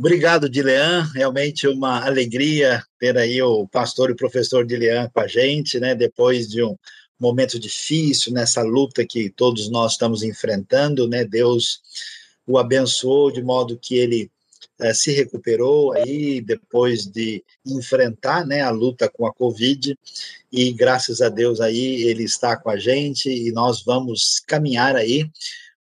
Obrigado, Dilean. Realmente uma alegria ter aí o pastor e o professor Dilean com a gente, né? Depois de um momento difícil nessa luta que todos nós estamos enfrentando, né? Deus o abençoou de modo que ele eh, se recuperou aí depois de enfrentar, né, a luta com a Covid e graças a Deus aí ele está com a gente e nós vamos caminhar aí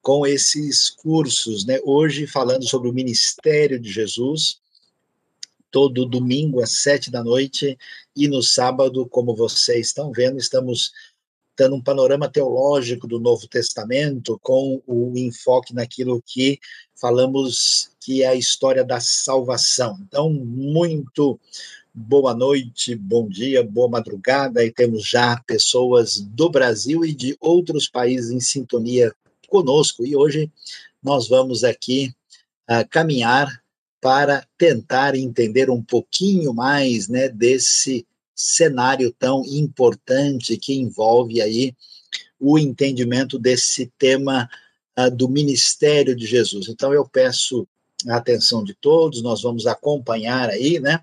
com esses cursos, né? Hoje falando sobre o ministério de Jesus, todo domingo às sete da noite e no sábado, como vocês estão vendo, estamos dando um panorama teológico do Novo Testamento com o enfoque naquilo que falamos que é a história da salvação. Então, muito boa noite, bom dia, boa madrugada, e temos já pessoas do Brasil e de outros países em sintonia conosco e hoje nós vamos aqui uh, caminhar para tentar entender um pouquinho mais né, desse cenário tão importante que envolve aí o entendimento desse tema uh, do ministério de Jesus. Então eu peço a atenção de todos, nós vamos acompanhar aí, né,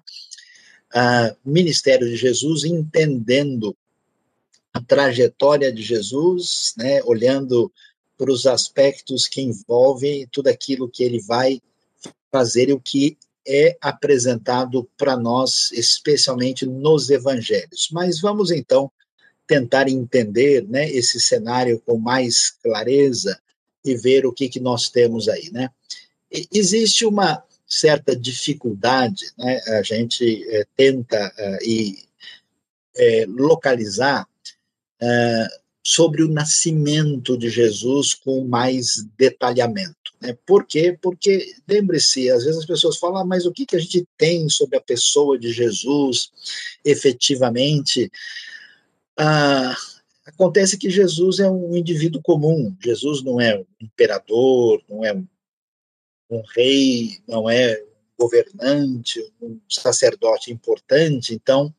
uh, ministério de Jesus, entendendo a trajetória de Jesus, né, olhando para os aspectos que envolvem tudo aquilo que ele vai fazer e o que é apresentado para nós, especialmente nos evangelhos. Mas vamos então tentar entender né, esse cenário com mais clareza e ver o que, que nós temos aí. Né? Existe uma certa dificuldade, né, a gente é, tenta uh, e, é, localizar sobre o nascimento de Jesus com mais detalhamento. Né? Por quê? Porque, lembre-se, às vezes as pessoas falam, ah, mas o que, que a gente tem sobre a pessoa de Jesus efetivamente? Ah, acontece que Jesus é um indivíduo comum, Jesus não é um imperador, não é um rei, não é um governante, um sacerdote importante, então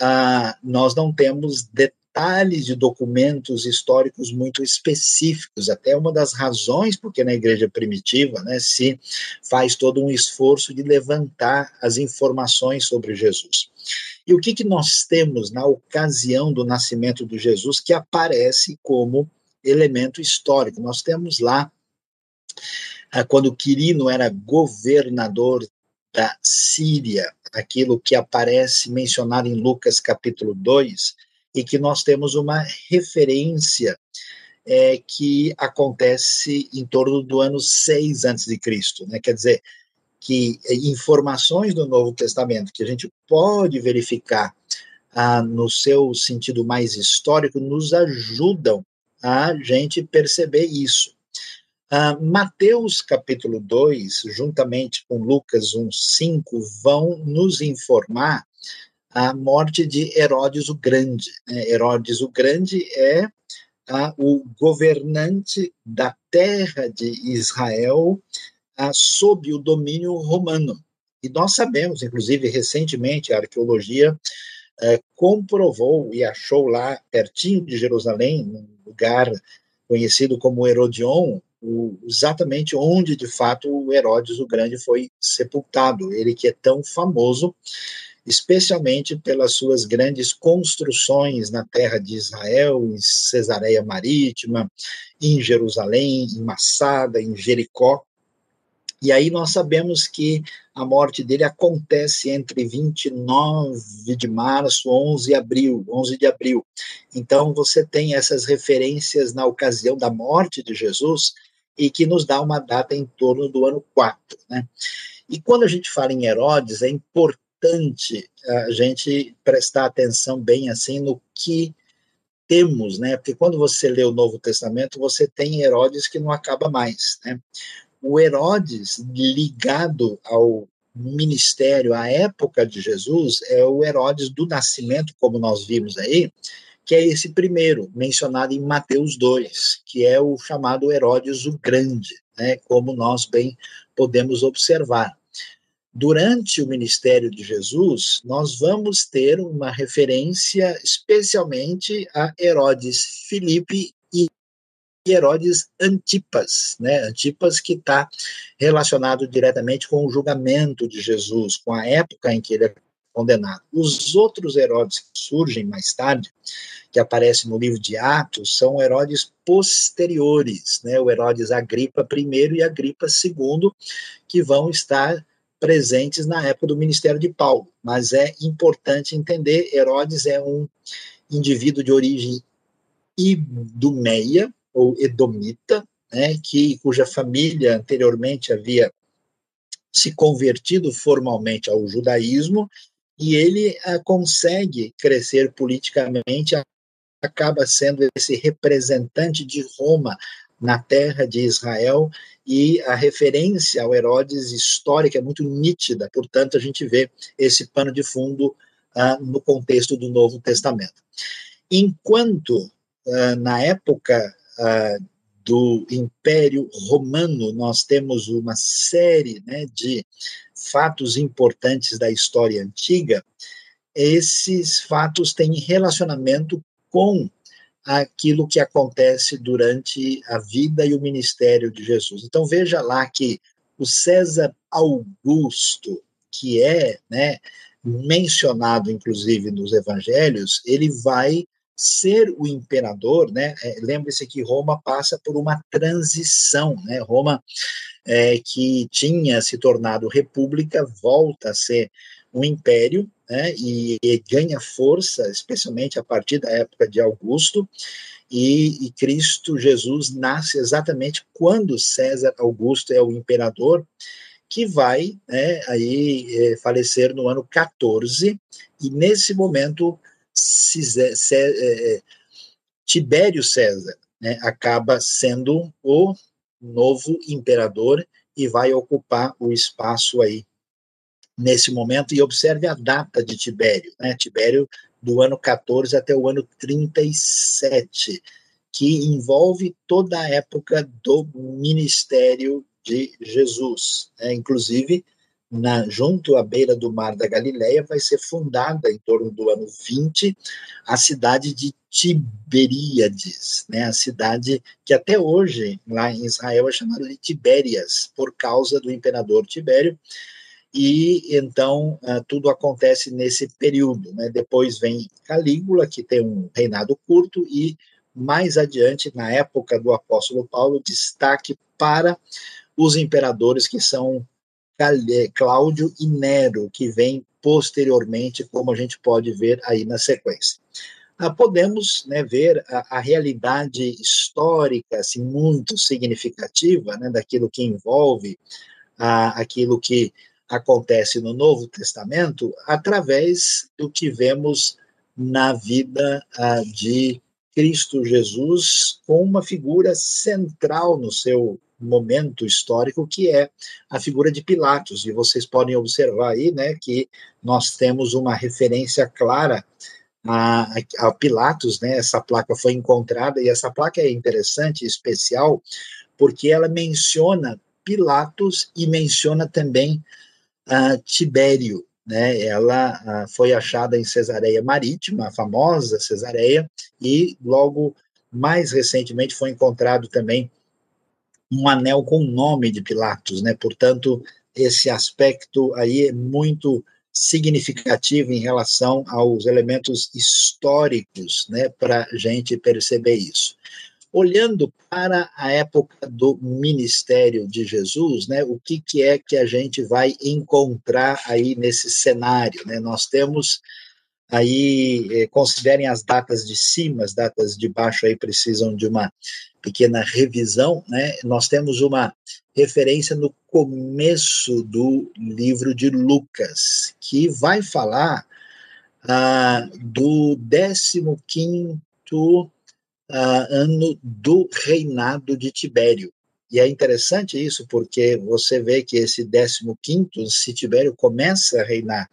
ah, nós não temos detalhes detalhes de documentos históricos muito específicos, até uma das razões porque na igreja primitiva né, se faz todo um esforço de levantar as informações sobre Jesus. E o que, que nós temos na ocasião do nascimento de Jesus que aparece como elemento histórico? Nós temos lá, ah, quando Quirino era governador da Síria, aquilo que aparece mencionado em Lucas capítulo 2, e que nós temos uma referência é, que acontece em torno do ano 6 a.C., né? quer dizer, que informações do Novo Testamento que a gente pode verificar ah, no seu sentido mais histórico nos ajudam a gente perceber isso. Ah, Mateus capítulo 2, juntamente com Lucas 1,5, vão nos informar a morte de Herodes o Grande. Né? Herodes o Grande é a, o governante da terra de Israel a, sob o domínio romano. E nós sabemos, inclusive, recentemente, a arqueologia é, comprovou e achou lá, pertinho de Jerusalém, um lugar conhecido como Herodion, o, exatamente onde, de fato, o Herodes o Grande foi sepultado. Ele que é tão famoso especialmente pelas suas grandes construções na terra de Israel, em Cesareia Marítima, em Jerusalém, em Massada, em Jericó. E aí nós sabemos que a morte dele acontece entre 29 de março, 11 de abril, 11 de abril. Então você tem essas referências na ocasião da morte de Jesus e que nos dá uma data em torno do ano 4, né? E quando a gente fala em Herodes, é importante importante a gente prestar atenção bem assim no que temos, né? Porque quando você lê o Novo Testamento, você tem Herodes que não acaba mais, né? O Herodes ligado ao ministério, à época de Jesus, é o Herodes do nascimento, como nós vimos aí, que é esse primeiro, mencionado em Mateus 2, que é o chamado Herodes o Grande, né? Como nós bem podemos observar durante o ministério de Jesus, nós vamos ter uma referência especialmente a Herodes Filipe e Herodes Antipas, né? Antipas que está relacionado diretamente com o julgamento de Jesus, com a época em que ele é condenado. Os outros Herodes que surgem mais tarde, que aparecem no livro de Atos, são Herodes posteriores, né? O Herodes Agripa I e Agripa II, que vão estar presentes na época do ministério de Paulo. Mas é importante entender, Herodes é um indivíduo de origem idumeia, ou edomita, né, que, cuja família anteriormente havia se convertido formalmente ao judaísmo, e ele ah, consegue crescer politicamente, acaba sendo esse representante de Roma na terra de Israel, e a referência ao Herodes histórica é muito nítida, portanto, a gente vê esse pano de fundo ah, no contexto do Novo Testamento. Enquanto, ah, na época ah, do Império Romano, nós temos uma série né, de fatos importantes da história antiga, esses fatos têm relacionamento com aquilo que acontece durante a vida e o ministério de Jesus. Então veja lá que o César Augusto, que é né, mencionado inclusive nos evangelhos, ele vai ser o imperador, né? É, Lembre-se que Roma passa por uma transição, né? Roma, é, que tinha se tornado república, volta a ser um império, né? E, e ganha força, especialmente a partir da época de Augusto. E, e Cristo Jesus nasce exatamente quando César Augusto é o imperador, que vai né, aí é, falecer no ano 14, e nesse momento César, é, é, Tibério César né, acaba sendo o novo imperador e vai ocupar o espaço aí nesse momento. E observe a data de Tibério, né? Tibério do ano 14 até o ano 37, que envolve toda a época do ministério de Jesus. Né? Inclusive, na, junto à beira do mar da Galileia, vai ser fundada em torno do ano 20 a cidade de Tiberíades, né, a cidade que até hoje lá em Israel é chamada de Tibérias, por causa do imperador Tibério, e então uh, tudo acontece nesse período. Né? Depois vem Calígula, que tem um reinado curto, e mais adiante, na época do apóstolo Paulo, destaque para os imperadores que são Cláudio e Nero, que vem posteriormente, como a gente pode ver aí na sequência. Ah, podemos né, ver a, a, realidade histórica assim, muito significativa né, daquilo que envolve ah, aquilo que acontece no Novo Testamento através do que vemos na vida ah, de Cristo Jesus com uma figura central no seu momento histórico que é a figura de Pilatos e vocês podem observar aí, né, que nós temos uma referência clara a, Pilatos, né? Essa placa foi encontrada e essa placa é interessante, especial, porque ela menciona Pilatos e menciona também uh, Tibério, né? Ela foi achada em Cesareia Marítima, a famosa Cesareia, e logo mais recentemente foi encontrado também um anel com o nome de Pilatos, né? Portanto, esse aspecto aí é muito significativo em relação aos elementos históricos, né, para a gente perceber isso. Olhando para a época do ministério de Jesus, né, o que, que é que a gente vai encontrar aí nesse cenário? Né? Nós temos aí, eh, considerem as datas de cima, as datas de baixo aí precisam de uma pequena revisão, né? Nós temos uma referência no começo do livro de Lucas, que vai falar ah, do 15 ah, ano do reinado de Tibério. E é interessante isso, porque você vê que esse 15, se Tibério começa a reinar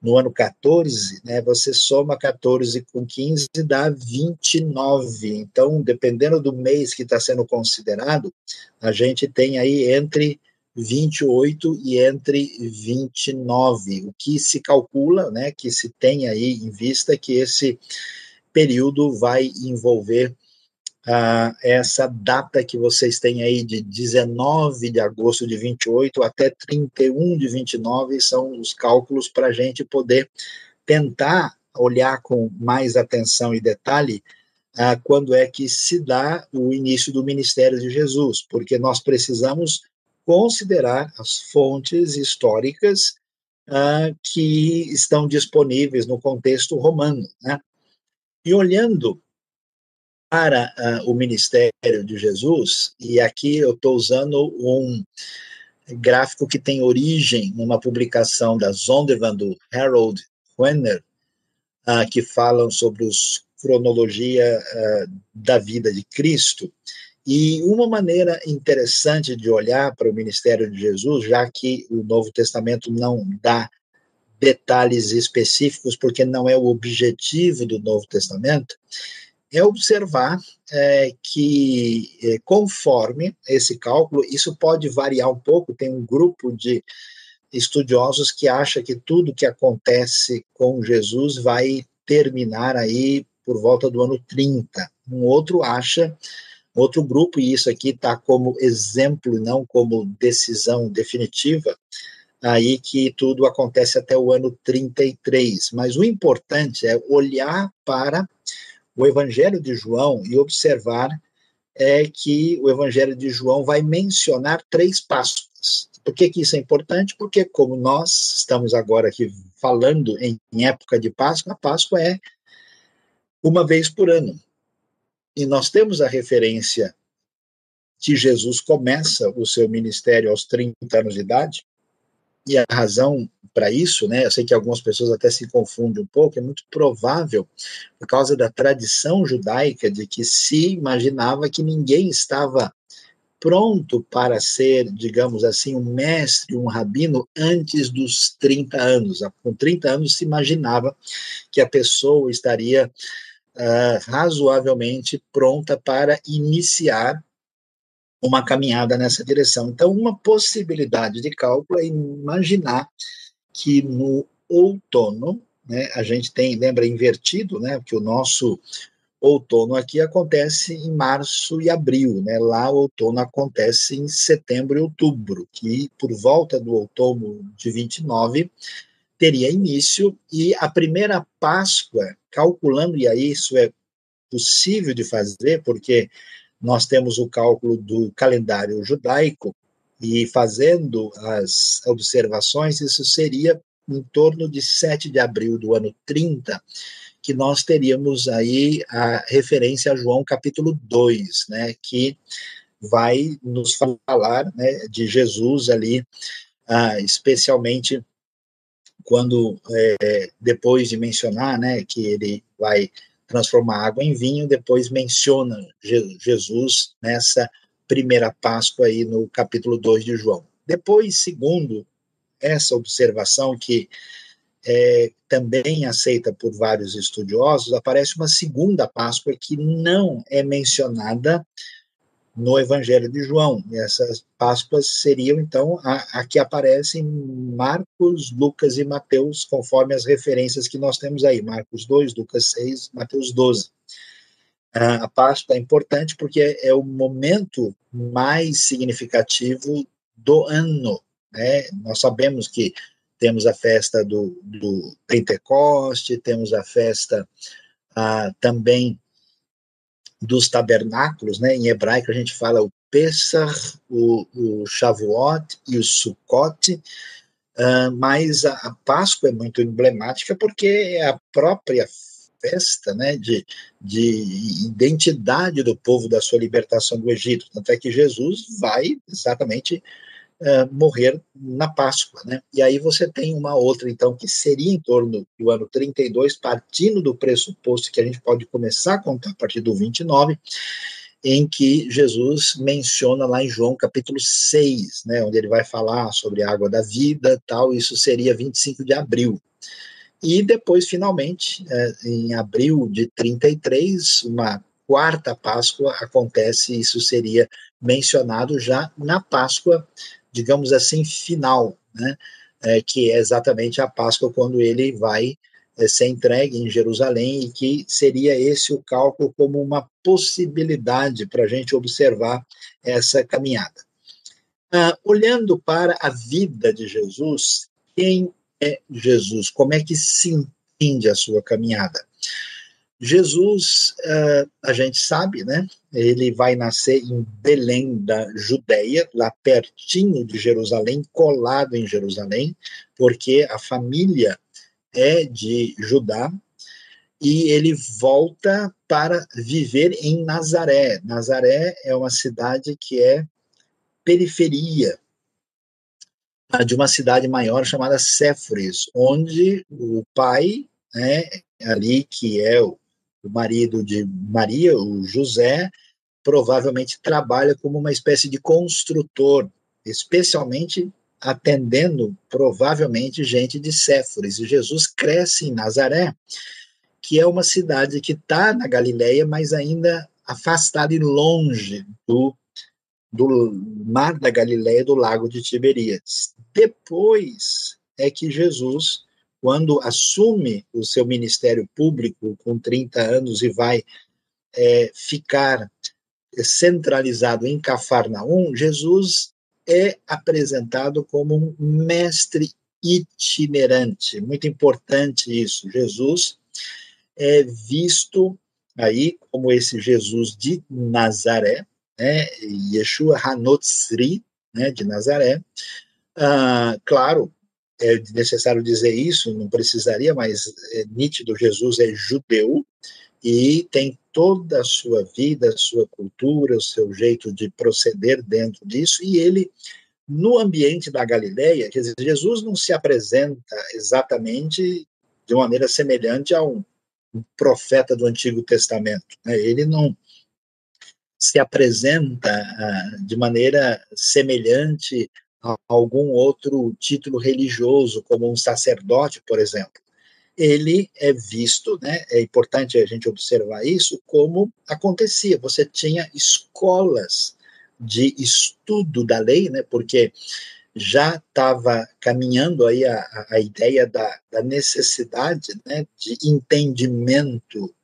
no ano 14, né, você soma 14 com 15 dá 29. Então, dependendo do mês que está sendo considerado, a gente tem aí entre 28 e entre 29, o que se calcula, né, que se tem aí em vista que esse período vai envolver ah, essa data que vocês têm aí de 19 de agosto de 28 até 31 de 29 são os cálculos para a gente poder tentar olhar com mais atenção e detalhe ah, quando é que se dá o início do ministério de Jesus, porque nós precisamos considerar as fontes históricas ah, que estão disponíveis no contexto romano, né? E olhando para uh, o ministério de Jesus, e aqui eu estou usando um gráfico que tem origem numa publicação da Zondervan, do Harold Wenner, uh, que falam sobre os cronologia uh, da vida de Cristo. E uma maneira interessante de olhar para o ministério de Jesus, já que o Novo Testamento não dá detalhes específicos, porque não é o objetivo do Novo Testamento, é observar é, que, é, conforme esse cálculo, isso pode variar um pouco. Tem um grupo de estudiosos que acha que tudo que acontece com Jesus vai terminar aí por volta do ano 30. Um outro acha, outro grupo, e isso aqui está como exemplo, não como decisão definitiva, aí que tudo acontece até o ano 33. Mas o importante é olhar para o Evangelho de João e observar é que o Evangelho de João vai mencionar três Páscoas. Por que, que isso é importante? Porque, como nós estamos agora aqui falando em, em época de Páscoa, a Páscoa é uma vez por ano. E nós temos a referência que Jesus começa o seu ministério aos 30 anos de idade, e a razão para isso, né, eu sei que algumas pessoas até se confundem um pouco, é muito provável, por causa da tradição judaica, de que se imaginava que ninguém estava pronto para ser, digamos assim, um mestre, um rabino antes dos 30 anos. Com 30 anos se imaginava que a pessoa estaria uh, razoavelmente pronta para iniciar uma caminhada nessa direção. Então, uma possibilidade de cálculo é imaginar que no outono, né, a gente tem, lembra, invertido, né, que o nosso outono aqui acontece em março e abril, né, lá o outono acontece em setembro e outubro, que por volta do outono de 29 teria início, e a primeira Páscoa, calculando, e aí isso é possível de fazer, porque nós temos o cálculo do calendário judaico, e fazendo as observações, isso seria em torno de 7 de abril do ano 30, que nós teríamos aí a referência a João capítulo 2, né, que vai nos falar né, de Jesus ali, ah, especialmente quando, é, depois de mencionar né, que ele vai transformar água em vinho, depois menciona Jesus nessa primeira Páscoa aí no capítulo 2 de João. Depois, segundo essa observação que é também aceita por vários estudiosos, aparece uma segunda Páscoa que não é mencionada no Evangelho de João. E essas Páscoas seriam, então, a, a que aparecem Marcos, Lucas e Mateus, conforme as referências que nós temos aí. Marcos 2, Lucas 6, Mateus 12. A Páscoa é importante porque é, é o momento mais significativo do ano. Né? Nós sabemos que temos a festa do, do Pentecoste, temos a festa ah, também dos tabernáculos, né? Em hebraico a gente fala o Pesach, o, o Shavuot e o Sukkot, uh, mas a, a, Páscoa é muito emblemática porque é a própria festa, né, de, de identidade do povo da sua libertação do Egito. Tanto é que Jesus vai exatamente uh, morrer na Páscoa, né? E aí você tem uma outra, então, que seria em torno do ano 32, partindo do pressuposto que a gente pode começar a contar a partir do 29, em que Jesus menciona lá em João capítulo 6, né, onde ele vai falar sobre a água da vida, tal, isso seria 25 de abril. E depois, finalmente, é, em abril de 33, uma quarta Páscoa acontece, isso seria mencionado já na Páscoa digamos assim, final, né? É, que é exatamente a Páscoa, quando ele vai é, ser entregue em Jerusalém e que seria esse o cálculo como uma possibilidade para a gente observar essa caminhada. Ah, olhando para a vida de Jesus, quem é Jesus? Como é que se entende a sua caminhada? Jesus, uh, a gente sabe, né? Ele vai nascer em Belém da Judéia, lá pertinho de Jerusalém, colado em Jerusalém, porque a família é de Judá, e ele volta para viver em Nazaré. Nazaré é uma cidade que é periferia de uma cidade maior chamada Séforis, onde o pai, né, ali que é o o marido de Maria, o José, provavelmente trabalha como uma espécie de construtor, especialmente atendendo provavelmente gente de Séforis. E Jesus cresce em Nazaré, que é uma cidade que está na Galileia, mas ainda afastada e longe do, do mar da Galileia, do lago de Tiberíades. Depois é que Jesus quando assume o seu ministério público com 30 anos e vai é, ficar centralizado em Cafarnaum, Jesus é apresentado como um mestre itinerante. Muito importante isso. Jesus é visto aí como esse Jesus de Nazaré, né, Yeshua Hanotzri, né, de Nazaré. Ah, claro, é necessário dizer isso, não precisaria, mas é nítido, Jesus é judeu e tem toda a sua vida, a sua cultura, o seu jeito de proceder dentro disso, e ele, no ambiente da Galileia, quer dizer, Jesus não se apresenta exatamente de maneira semelhante a um, profeta do Antigo Testamento, né? ele não se apresenta ah, de maneira semelhante algum outro título religioso, como um sacerdote, por exemplo. Ele é visto, né, é importante a gente observar isso, como acontecia. Você tinha escolas de estudo da lei, né, porque já estava caminhando aí a, a ideia da, da necessidade né, de entendimento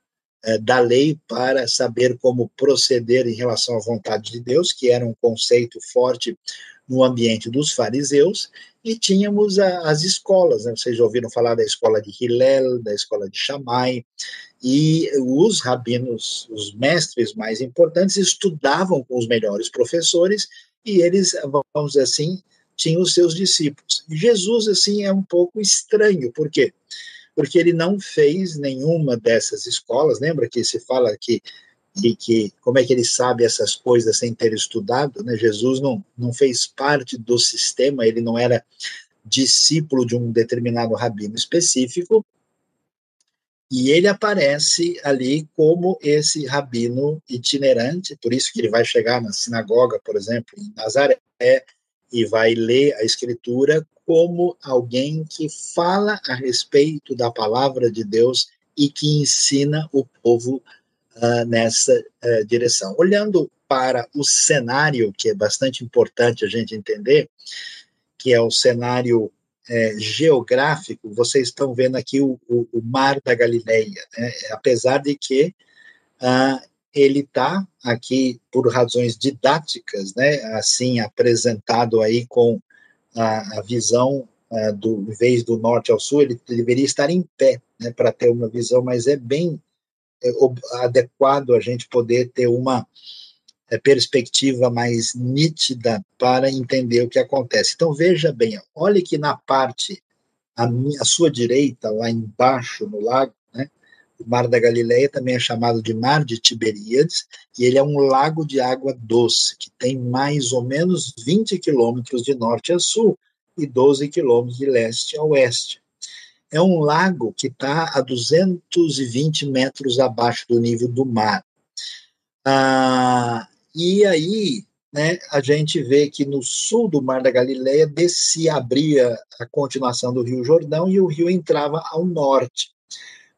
é, da lei para saber como proceder em relação à vontade de Deus, que era um conceito forte no ambiente dos fariseus, e tínhamos a, as escolas, né? vocês já ouviram falar da escola de Hillel, da escola de Shammai, e os rabinos, os mestres mais importantes, estudavam com os melhores professores, e eles, vamos dizer assim, tinham os seus discípulos. Jesus, assim, é um pouco estranho, por quê? Porque ele não fez nenhuma dessas escolas, lembra que se fala que e que como é que ele sabe essas coisas sem ter estudado, né? Jesus não, não fez parte do sistema, ele não era discípulo de um determinado rabino específico, e ele aparece ali como esse rabino itinerante, por isso que ele vai chegar na sinagoga, por exemplo, em Nazaré, e vai ler a escritura como alguém que fala a respeito da palavra de Deus e que ensina o povo uh, nessa uh, direção. Olhando para o cenário, que é bastante importante a gente entender, que é o cenário é, geográfico, vocês estão vendo aqui o, o, o Mar da Galileia, né? apesar de que uh, ele está aqui por razões didáticas, né? assim apresentado aí com a, a visão uh, do em vez do norte ao sul, ele deveria estar em pé, né, para ter uma visão, mas é bem adequado a gente poder ter uma é, perspectiva mais nítida para entender o que acontece. Então veja bem, olhe que na parte à, minha, à sua direita, lá embaixo no lago, né, o Mar da Galileia também é chamado de Mar de Tiberíades, e ele é um lago de água doce, que tem mais ou menos 20 quilômetros de norte a sul e 12 quilômetros de leste a oeste é um lago que está a 220 metros abaixo do nível do mar. Ah, e aí, né, a gente vê que no sul do Mar da Galileia se abria a continuação do Rio Jordão e o rio entrava ao norte.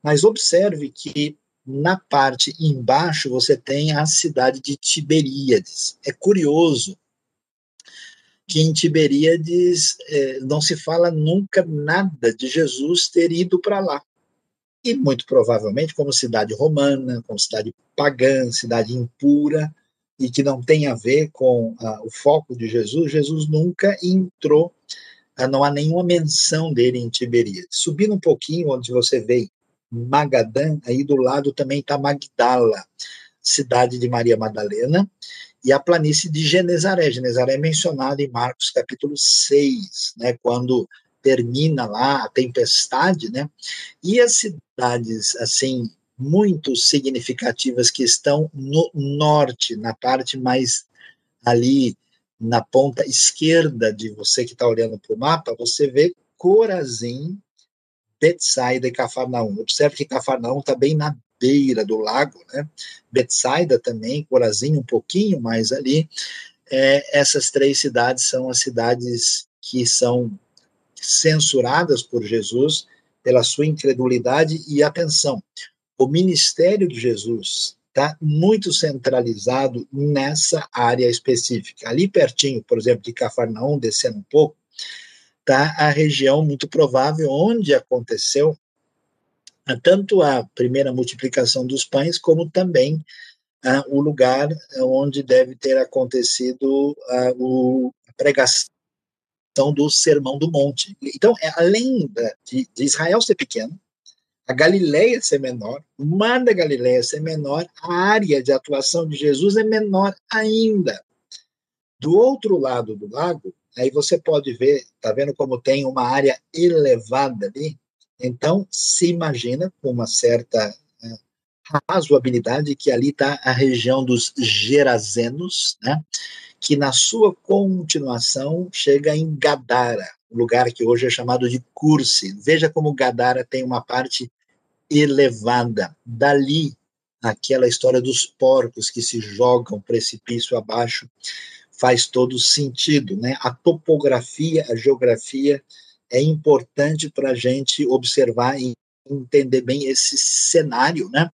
Mas observe que na parte embaixo você tem a cidade de Tiberíades. É curioso que em Tiberíades é, não se fala nunca nada de Jesus ter ido para lá. e muito provavelmente como cidade romana, como cidade pagã, cidade impura, e que não tem a ver com uh, o foco de Jesus, Jesus nunca entrou, uh, não há nenhuma menção dele em Tiberíades. Subindo um pouquinho, onde você vê Magadã, aí do lado também está Magdala, cidade de Maria Madalena, e a planície de Genezaré. Genezaré é mencionada em Marcos capítulo 6, né, quando termina lá a tempestade, né? E as cidades assim muito significativas que estão no norte, na parte mais ali na ponta esquerda de você que está olhando para o mapa, você vê Corazim, Betsaida e Cafarnaum. Observe que Cafarnaum está bem na beira do lago, né? Betsaida também, Corazim um pouquinho mais ali. É, essas três cidades são as cidades que são censuradas por Jesus pela sua incredulidade e atenção o ministério de Jesus está muito centralizado nessa área específica. Ali pertinho, por exemplo, de Cafarnaum, descendo um pouco, está a região muito provável onde aconteceu tanto a primeira multiplicação dos pães, como também ah, o lugar onde deve ter acontecido ah, o, a pregação do Sermão do Monte. Então, é, além de, de Israel ser pequeno, a Galileia ser menor, o mar da Galileia ser menor, a área de atuação de Jesus é menor ainda. Do outro lado do lago, aí você pode ver, tá vendo como tem uma área elevada ali? Então, se imagina com uma certa é, razoabilidade que ali está a região dos Gerazenos, né? que na sua continuação chega em Gadara, lugar que hoje é chamado de Curse. Veja como Gadara tem uma parte elevada. Dali, aquela história dos porcos que se jogam precipício abaixo faz todo sentido, né? A topografia, a geografia é importante para a gente observar e entender bem esse cenário, né?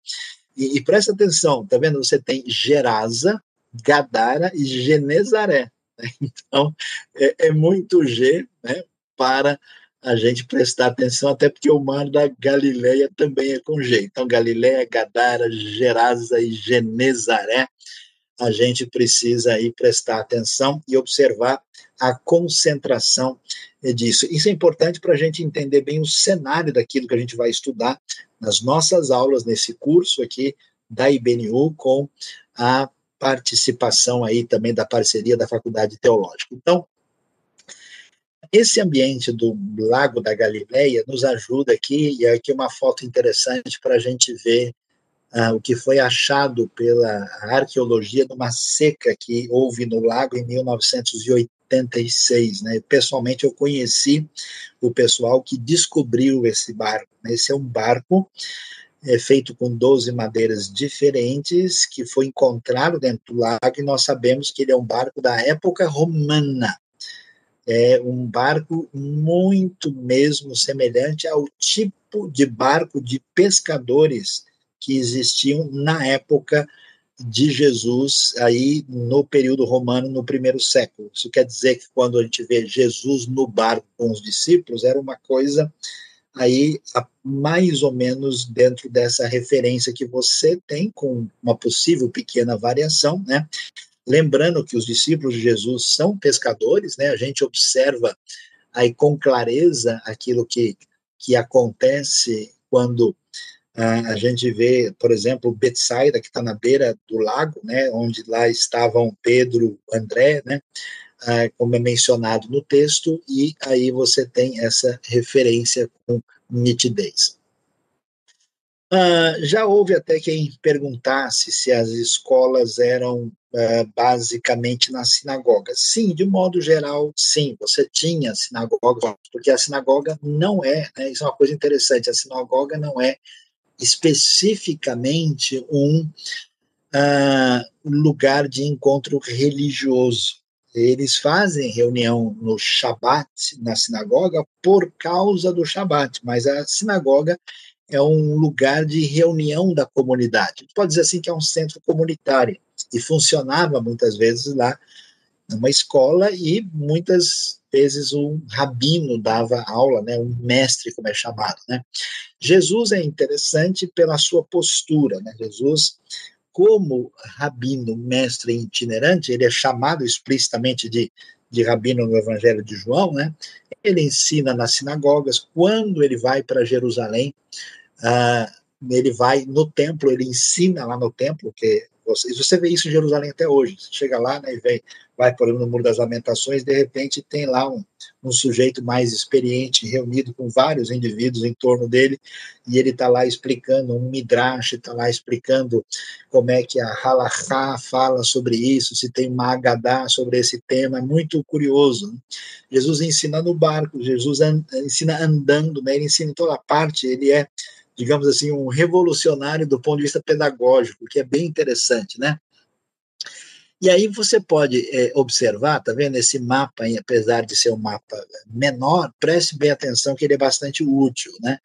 E, e presta atenção, tá vendo? Você tem Gerasa, Gadara e Genezaré. Né? Então, é, é muito G, né? Para a gente prestar atenção, até porque o mar da Galileia também é com G. Então, Galileia, Gadara, Gerasa e Genezaré, a gente precisa aí prestar atenção e observar a concentração disso. Isso é importante para a gente entender bem o cenário daquilo que a gente vai estudar nas nossas aulas, nesse curso aqui da IBNU, com a participação aí também da parceria da Faculdade Teológica. Então, esse ambiente do Lago da Galileia nos ajuda aqui, e aqui uma foto interessante para a gente ver uh, o que foi achado pela arqueologia numa seca que houve no lago em 1986. Né? Pessoalmente, eu conheci o pessoal que descobriu esse barco. Né? Esse é um barco é feito com 12 madeiras diferentes, que foi encontrado dentro do lago, e nós sabemos que ele é um barco da época romana é um barco muito mesmo semelhante ao tipo de barco de pescadores que existiam na época de Jesus, aí no período romano, no primeiro século. Isso quer dizer que quando a gente vê Jesus no barco com os discípulos, era uma coisa aí mais ou menos dentro dessa referência que você tem, com uma possível pequena variação, né? Lembrando que os discípulos de Jesus são pescadores, né? A gente observa aí com clareza aquilo que, que acontece quando a gente vê, por exemplo, Betsaida, que está na beira do lago, né? Onde lá estavam Pedro, André, né? Uh, como é mencionado no texto, e aí você tem essa referência com nitidez. Uh, já houve até quem perguntasse se as escolas eram uh, basicamente na sinagoga. Sim, de modo geral, sim, você tinha sinagoga, porque a sinagoga não é, né, isso é uma coisa interessante, a sinagoga não é especificamente um uh, lugar de encontro religioso. Eles fazem reunião no Shabat, na sinagoga, por causa do Shabat, mas a sinagoga é um lugar de reunião da comunidade. Pode dizer assim que é um centro comunitário e funcionava muitas vezes lá numa escola e muitas vezes um rabino dava aula, né, um mestre, como é chamado. Né. Jesus é interessante pela sua postura. Né. Jesus, como rabino, mestre itinerante, ele é chamado explicitamente de, de rabino no Evangelho de João, né, ele ensina nas sinagogas, quando ele vai para Jerusalém, uh, ele vai no templo, ele ensina lá no templo, que você, você vê isso em Jerusalém até hoje. Você chega lá né, e vem, vai por no Muro das Lamentações, de repente tem lá um, um sujeito mais experiente, reunido com vários indivíduos em torno dele, e ele está lá explicando, um midrash está lá explicando como é que a halachá fala sobre isso, se tem uma agadá sobre esse tema, é muito curioso. Né? Jesus ensina no barco, Jesus an, ensina andando, né? ele ensina em toda parte, ele é digamos assim, um revolucionário do ponto de vista pedagógico, que é bem interessante, né? E aí você pode é, observar, tá vendo esse mapa, apesar de ser um mapa menor, preste bem atenção que ele é bastante útil, né?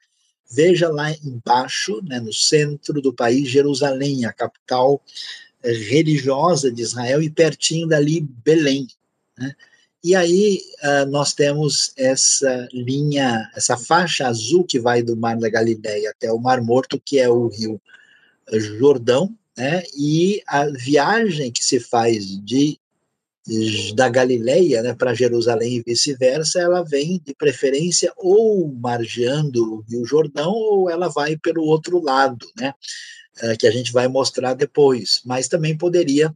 Veja lá embaixo, né, no centro do país, Jerusalém, a capital é, religiosa de Israel, e pertinho dali Belém, né? E aí uh, nós temos essa linha, essa faixa azul que vai do Mar da Galileia até o Mar Morto, que é o Rio Jordão, né? E a viagem que se faz de da Galileia né, para Jerusalém e vice-versa, ela vem de preferência ou margeando o Rio Jordão ou ela vai pelo outro lado, né? É, que a gente vai mostrar depois, mas também poderia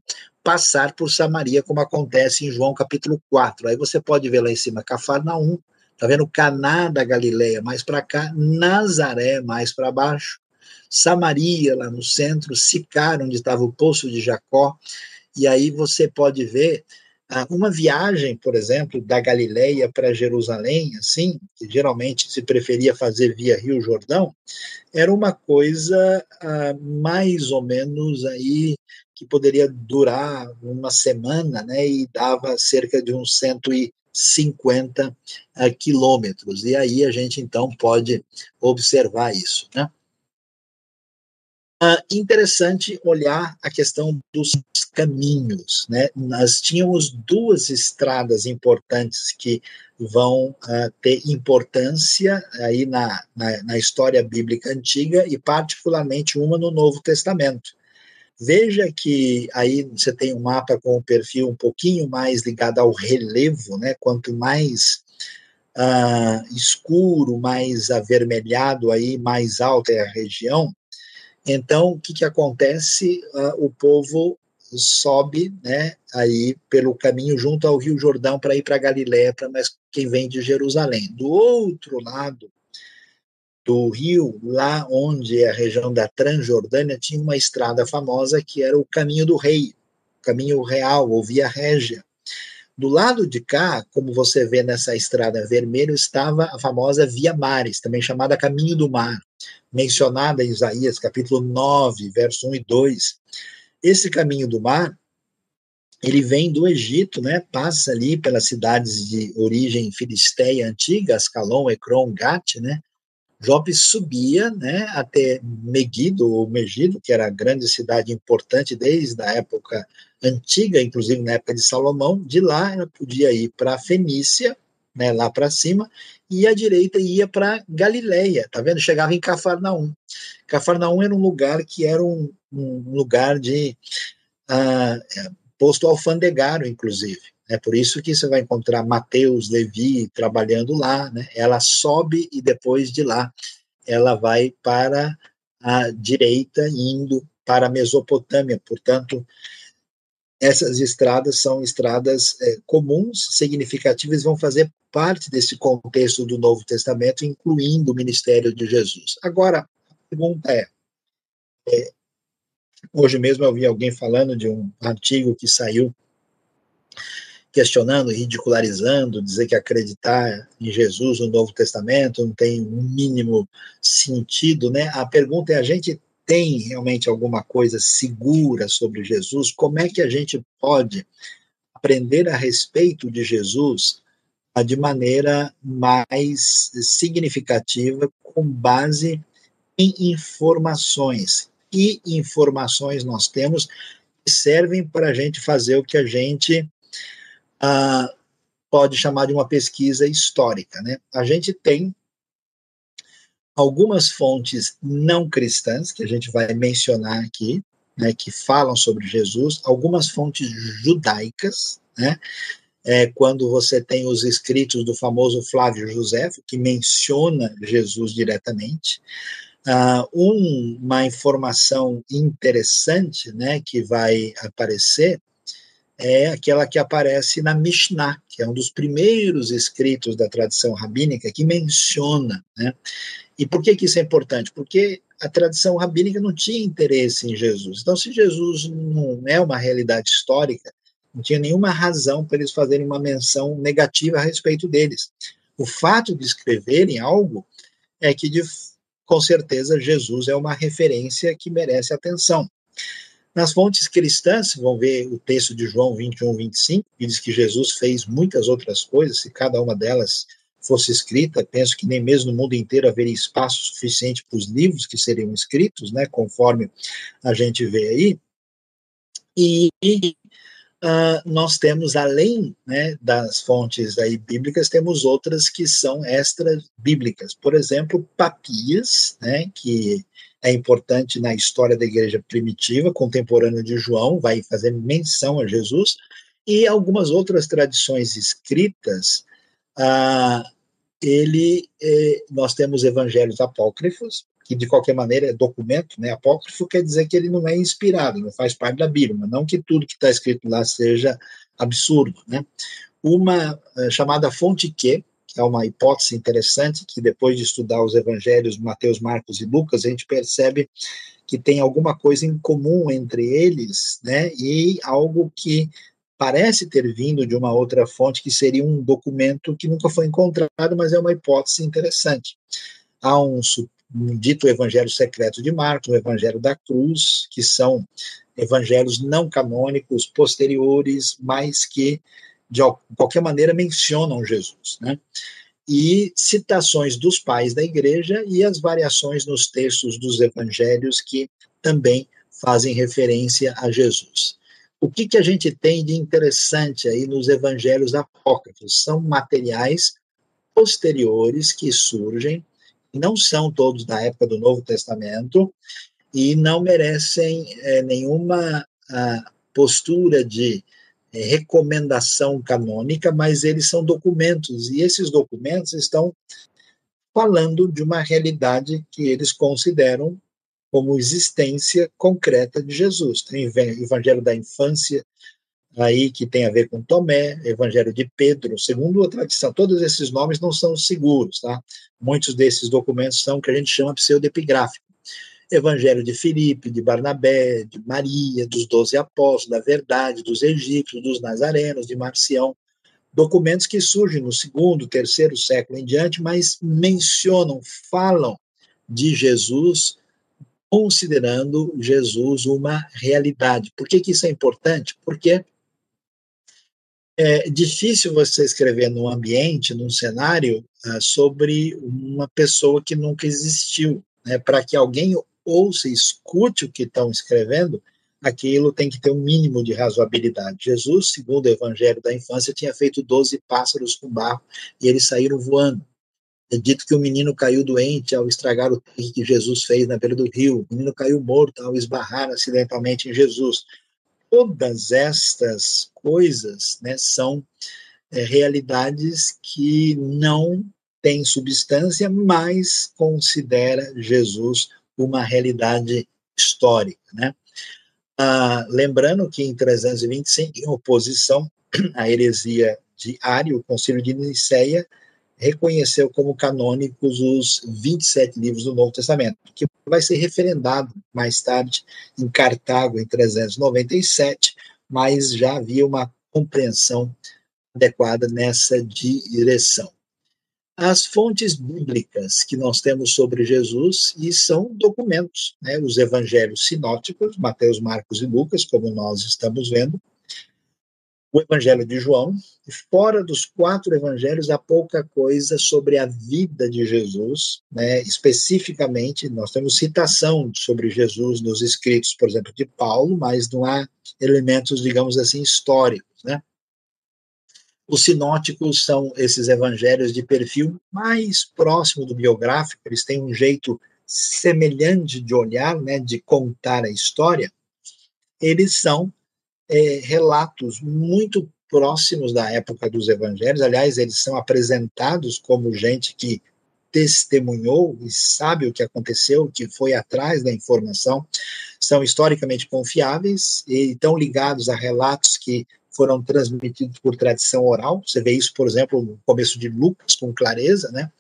passar por Samaria, como acontece em João capítulo 4. Aí você pode ver lá em cima Cafarnaum, tá vendo Caná da Galileia mais para cá, Nazaré mais para baixo, Samaria lá no centro, Sicar onde estava o poço de Jacó. E aí você pode ver ah, uma viagem, por exemplo, da Galileia para Jerusalém, assim, que geralmente se preferia fazer via Rio Jordão, era uma coisa ah, mais ou menos aí que poderia durar uma semana, né, e dava cerca de uns 150 ah, quilômetros. E aí a gente então pode observar isso, né? Uh, interessante olhar a questão dos caminhos. Né? Nós tínhamos duas estradas importantes que vão uh, ter importância aí na, na, na, história bíblica antiga e particularmente uma no Novo Testamento. Veja que aí você tem um mapa com um perfil um pouquinho mais ligado ao relevo, né? Quanto mais uh, escuro, mais avermelhado aí, mais alta é a região, então, o que, que acontece? Uh, o povo sobe, né, aí pelo caminho junto ao Rio Jordão para ir para Galiléia, para mais quem vem de Jerusalém. Do outro lado do rio, lá onde é a região da Transjordânia, tinha uma estrada famosa que era o Caminho do Rei, Caminho Real ou Via Régia. Do lado de cá, como você vê nessa estrada vermelha, estava a famosa Via Mares, também chamada Caminho do Mar, mencionada em Isaías capítulo 9, verso 1 e 2. Esse Caminho do Mar, ele vem do Egito, né, passa ali pelas cidades de origem filisteia antiga, Ascalon, Ecrom, Gat, né, Jope subia né, até Megido, ou Megido, que era a grande cidade importante desde a época antiga, inclusive na época de Salomão. De lá ela podia ir para Fenícia, né, lá para cima, e à direita ia para Galileia, tá vendo? Chegava em Cafarnaum. Cafarnaum era um lugar que era um, um lugar de uh, posto alfandegário, inclusive. É por isso que você vai encontrar Mateus, Levi trabalhando lá, né? Ela sobe e depois de lá ela vai para a direita, indo para a Mesopotâmia. Portanto, essas estradas são estradas é, comuns, significativas, vão fazer parte desse contexto do Novo Testamento, incluindo o ministério de Jesus. Agora, a pergunta é, é hoje mesmo eu vi alguém falando de um artigo que saiu questionando, ridicularizando, dizer que acreditar em Jesus no Novo Testamento não tem um mínimo sentido, né? A pergunta é: a gente tem realmente alguma coisa segura sobre Jesus? Como é que a gente pode aprender a respeito de Jesus ah, de maneira mais significativa, com base em informações? Que informações nós temos que servem para a gente fazer o que a gente pode chamar de uma pesquisa histórica. Né? A gente tem algumas fontes não cristãs, que a gente vai mencionar aqui, né, que falam sobre Jesus, algumas fontes judaicas, né, é, quando você tem os escritos do famoso Flávio José, que menciona Jesus diretamente. Uh, um, uma informação interessante né, que vai aparecer é aquela que aparece na Mishnah, que é um dos primeiros escritos da tradição rabínica que menciona. Né? E por que, que isso é importante? Porque a tradição rabínica não tinha interesse em Jesus. Então, se Jesus não é uma realidade histórica, não tinha nenhuma razão para eles fazerem uma menção negativa a respeito deles. O fato de escreverem algo é que, de, com certeza, Jesus é uma referência que merece atenção. Nas fontes cristãs, vão ver o texto de João 21, 25, que diz que Jesus fez muitas outras coisas, e cada uma delas fosse escrita, penso que nem mesmo no mundo inteiro haveria espaço suficiente para os livros que seriam escritos, né, conforme a gente vê aí. E uh, nós temos, além né, das fontes aí bíblicas, temos outras que são extra-bíblicas. Por exemplo, Papias, né, que é importante na história da igreja primitiva, contemporânea de João, vai fazer menção a Jesus, e algumas outras tradições escritas, uh, ele, eh, nós temos evangelhos apócrifos, que de qualquer maneira é documento, né? Apócrifo quer dizer que ele não é inspirado, não faz parte da Bíblia, mas não que tudo que está escrito lá seja absurdo, né? Uma uh, chamada fonte que é uma hipótese interessante, que depois de estudar os evangelhos Mateus, Marcos e Lucas, a gente percebe que tem alguma coisa em comum entre eles, né? E algo que parece ter vindo de uma outra fonte, que seria um documento que nunca foi encontrado, mas é uma hipótese interessante. Há um um dito Evangelho Secreto de Marcos, o Evangelho da Cruz, que são evangelhos não canônicos posteriores, mas que de qualquer maneira mencionam Jesus, né? E citações dos pais da igreja e as variações nos textos dos evangelhos que também fazem referência a Jesus. O que, que a gente tem de interessante aí nos evangelhos apócrifos? São materiais posteriores que surgem não são todos da época do Novo Testamento e não merecem é, nenhuma postura de recomendação canônica, mas eles são documentos e esses documentos estão falando de uma realidade que eles consideram como existência concreta de Jesus. Tem o Evangelho da Infância aí que tem a ver com Tomé, Evangelho de Pedro, segundo a tradição. Todos esses nomes não são seguros, tá? Muitos desses documentos são o que a gente chama pseudepigráfico. Evangelho de Filipe, de Barnabé, de Maria, dos doze apóstolos, da verdade, dos egípcios, dos nazarenos, de Marcião. Documentos que surgem no segundo, terceiro século em diante, mas mencionam, falam de Jesus, considerando Jesus uma realidade. Por que, que isso é importante? Porque é difícil você escrever num ambiente, num cenário, uh, sobre uma pessoa que nunca existiu. Né? Para que alguém ouça e escute o que estão escrevendo, aquilo tem que ter um mínimo de razoabilidade. Jesus, segundo o Evangelho da infância, tinha feito 12 pássaros com barro e eles saíram voando. É dito que o menino caiu doente ao estragar o que Jesus fez na beira do rio. O menino caiu morto ao esbarrar acidentalmente em Jesus todas estas coisas né, são é, realidades que não têm substância, mas considera Jesus uma realidade histórica. Né? Ah, lembrando que em 325, em oposição à heresia de Ário, o Concílio de Niceia reconheceu como canônicos os 27 livros do Novo Testamento, que vai ser referendado mais tarde em Cartago, em 397, mas já havia uma compreensão adequada nessa direção. As fontes bíblicas que nós temos sobre Jesus e são documentos, né? os evangelhos sinóticos, Mateus, Marcos e Lucas, como nós estamos vendo, o Evangelho de João, e fora dos quatro evangelhos há pouca coisa sobre a vida de Jesus, né? especificamente, nós temos citação sobre Jesus nos escritos, por exemplo, de Paulo, mas não há elementos, digamos assim, históricos. Né? Os sinóticos são esses evangelhos de perfil mais próximo do biográfico, eles têm um jeito semelhante de olhar, né, de contar a história. Eles são é, relatos muito próximos da época dos evangelhos. Aliás, eles são apresentados como gente que testemunhou e sabe o que aconteceu, que foi atrás da informação, são historicamente confiáveis e estão ligados a relatos que foram transmitidos por tradição oral. Você vê isso, por exemplo, no começo de Lucas, com clareza, né?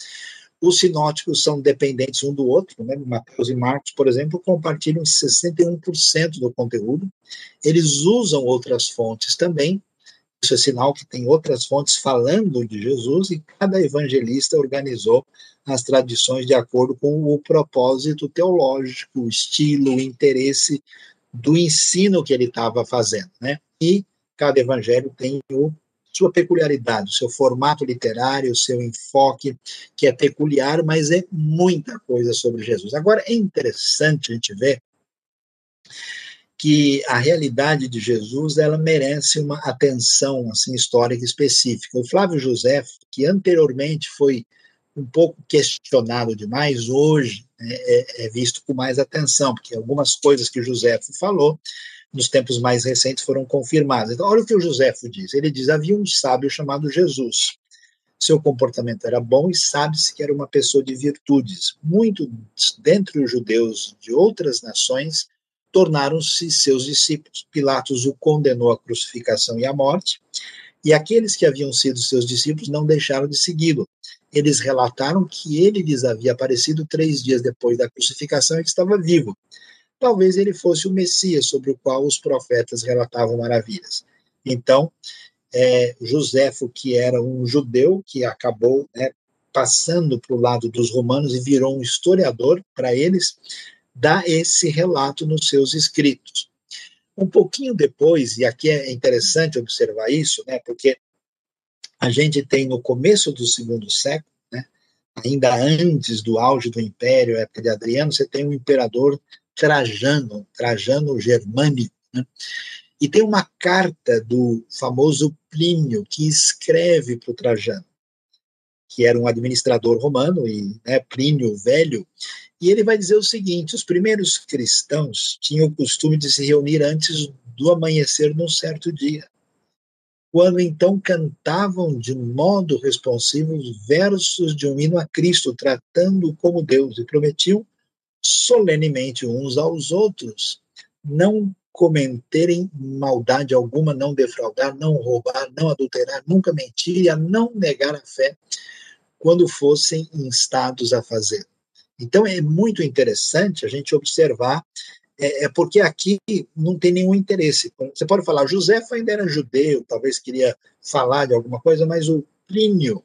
Os sinóticos são dependentes um do outro, né? Mateus e Marcos, por exemplo, compartilham 61% do conteúdo. Eles usam outras fontes também, isso é sinal que tem outras fontes falando de Jesus e cada evangelista organizou as tradições de acordo com o propósito teológico, o estilo, o interesse do ensino que ele estava fazendo, né? E cada evangelho tem o sua peculiaridade, o seu formato literário, o seu enfoque, que é peculiar, mas é muita coisa sobre Jesus. Agora, é interessante a gente ver que a realidade de Jesus ela merece uma atenção assim histórica específica. O Flávio José, que anteriormente foi um pouco questionado demais, hoje né, é, é, visto com mais atenção, porque algumas coisas que José falou nos tempos mais recentes foram confirmadas. Então, olha o que o José diz. Ele diz: havia um sábio chamado Jesus. Seu comportamento era bom e sabe-se que era uma pessoa de virtudes. Muitos dentre os judeus de outras nações tornaram-se seus discípulos. Pilatos o condenou à crucificação e à morte, e aqueles que haviam sido seus discípulos não deixaram de segui-lo. Eles relataram que ele lhes havia aparecido três dias depois da crucificação e que estava vivo. Talvez ele fosse o Messias sobre o qual os profetas relatavam maravilhas. Então, é, Joséfo, que era um judeu que acabou né, passando para o lado dos romanos e virou um historiador para eles, dá esse relato nos seus escritos. Um pouquinho depois, e aqui é interessante observar isso, né, porque a gente tem no começo do segundo século, né, ainda antes do auge do império, época de Adriano, você tem o imperador Trajano, Trajano Germânico, né, e tem uma carta do famoso Plínio que escreve para o Trajano, que era um administrador romano, e né, Plínio Velho, e ele vai dizer o seguinte: os primeiros cristãos tinham o costume de se reunir antes do amanhecer num certo dia, quando então cantavam de modo responsivo versos de um hino a Cristo, tratando-o como Deus, e prometiam solenemente uns aos outros não cometerem maldade alguma, não defraudar, não roubar, não adulterar, nunca mentir e a não negar a fé quando fossem instados a fazer. Então é muito interessante a gente observar, é, é, porque aqui não tem nenhum interesse. Você pode falar, José ainda era judeu, talvez queria falar de alguma coisa, mas o Plínio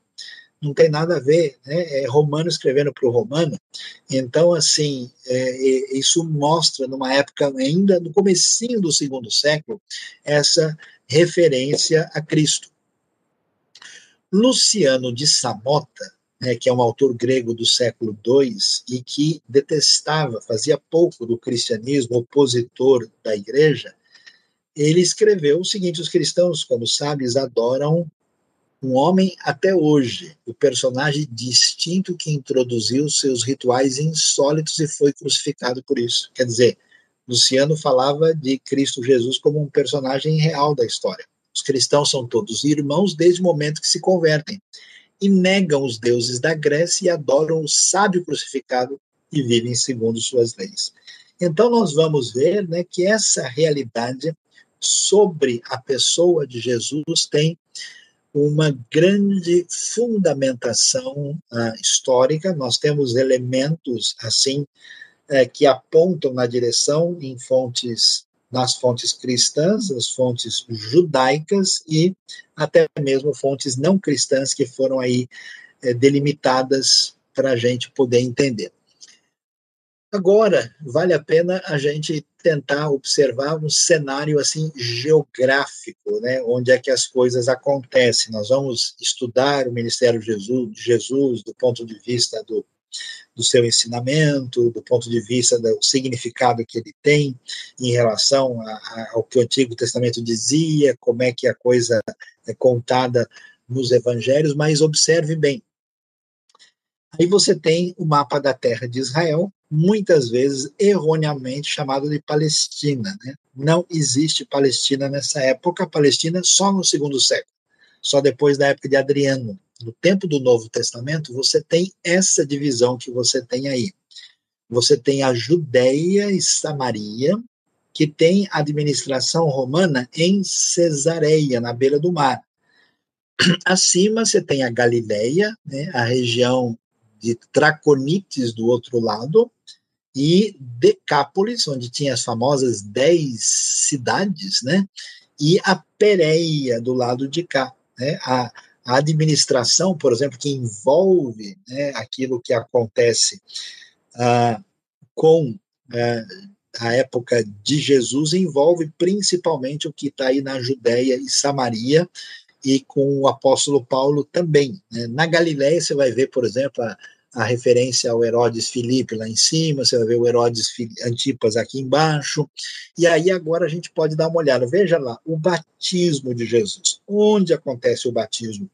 não tem nada a ver, né? É romano escrevendo para o romano. Então, assim, é, isso mostra, numa época ainda, no comecinho do segundo século, essa referência a Cristo. Luciano de Samota, né, que é um autor grego do século II e que detestava, fazia pouco do cristianismo, opositor da igreja, ele escreveu o seguinte: os cristãos, como sabes, adoram um homem até hoje, o personagem distinto que introduziu seus rituais insólitos e foi crucificado por isso. Quer dizer, Luciano falava de Cristo Jesus como um personagem real da história. Os cristãos são todos irmãos desde o momento que se convertem e negam os deuses da Grécia e adoram o sábio crucificado e vivem segundo suas leis. Então nós vamos ver né, que essa realidade sobre a pessoa de Jesus tem uma grande fundamentação uh, histórica. Nós temos elementos assim uh, que apontam na direção em fontes nas fontes cristãs, as fontes judaicas e até mesmo fontes não cristãs que foram aí é, delimitadas para a gente poder entender. Agora, vale a pena a gente tentar observar um cenário assim geográfico, né, onde é que as coisas acontecem. Nós vamos estudar o ministério de Jesus, de Jesus do ponto de vista do do seu ensinamento, do ponto de vista do significado que ele tem em relação a, a, ao que o Antigo Testamento dizia, como é que a coisa é contada nos evangelhos, mas observe bem. Aí você tem o mapa da terra de Israel, muitas vezes erroneamente chamado de Palestina. Né? Não existe Palestina nessa época, Palestina só no segundo século, só depois da época de Adriano. No tempo do Novo Testamento, você tem essa divisão que você tem aí. Você tem a Judéia e Samaria, que tem administração romana em Cesareia, na beira do mar. Acima você tem a Galileia, né, a região de Traconites do outro lado, e Decápolis, onde tinha as famosas dez cidades, né, e a Pérea do lado de cá. Né, a, a administração, por exemplo, que envolve né, aquilo que acontece ah, com ah, a época de Jesus, envolve principalmente o que está aí na Judéia e Samaria, e com o apóstolo Paulo também. Né? Na Galiléia você vai ver, por exemplo, a, a, referência ao Herodes Filipe lá em cima, você vai ver o Herodes Antipas aqui embaixo, e aí agora a gente pode dar uma olhada. Veja lá, o batismo de Jesus. Onde acontece o batismo?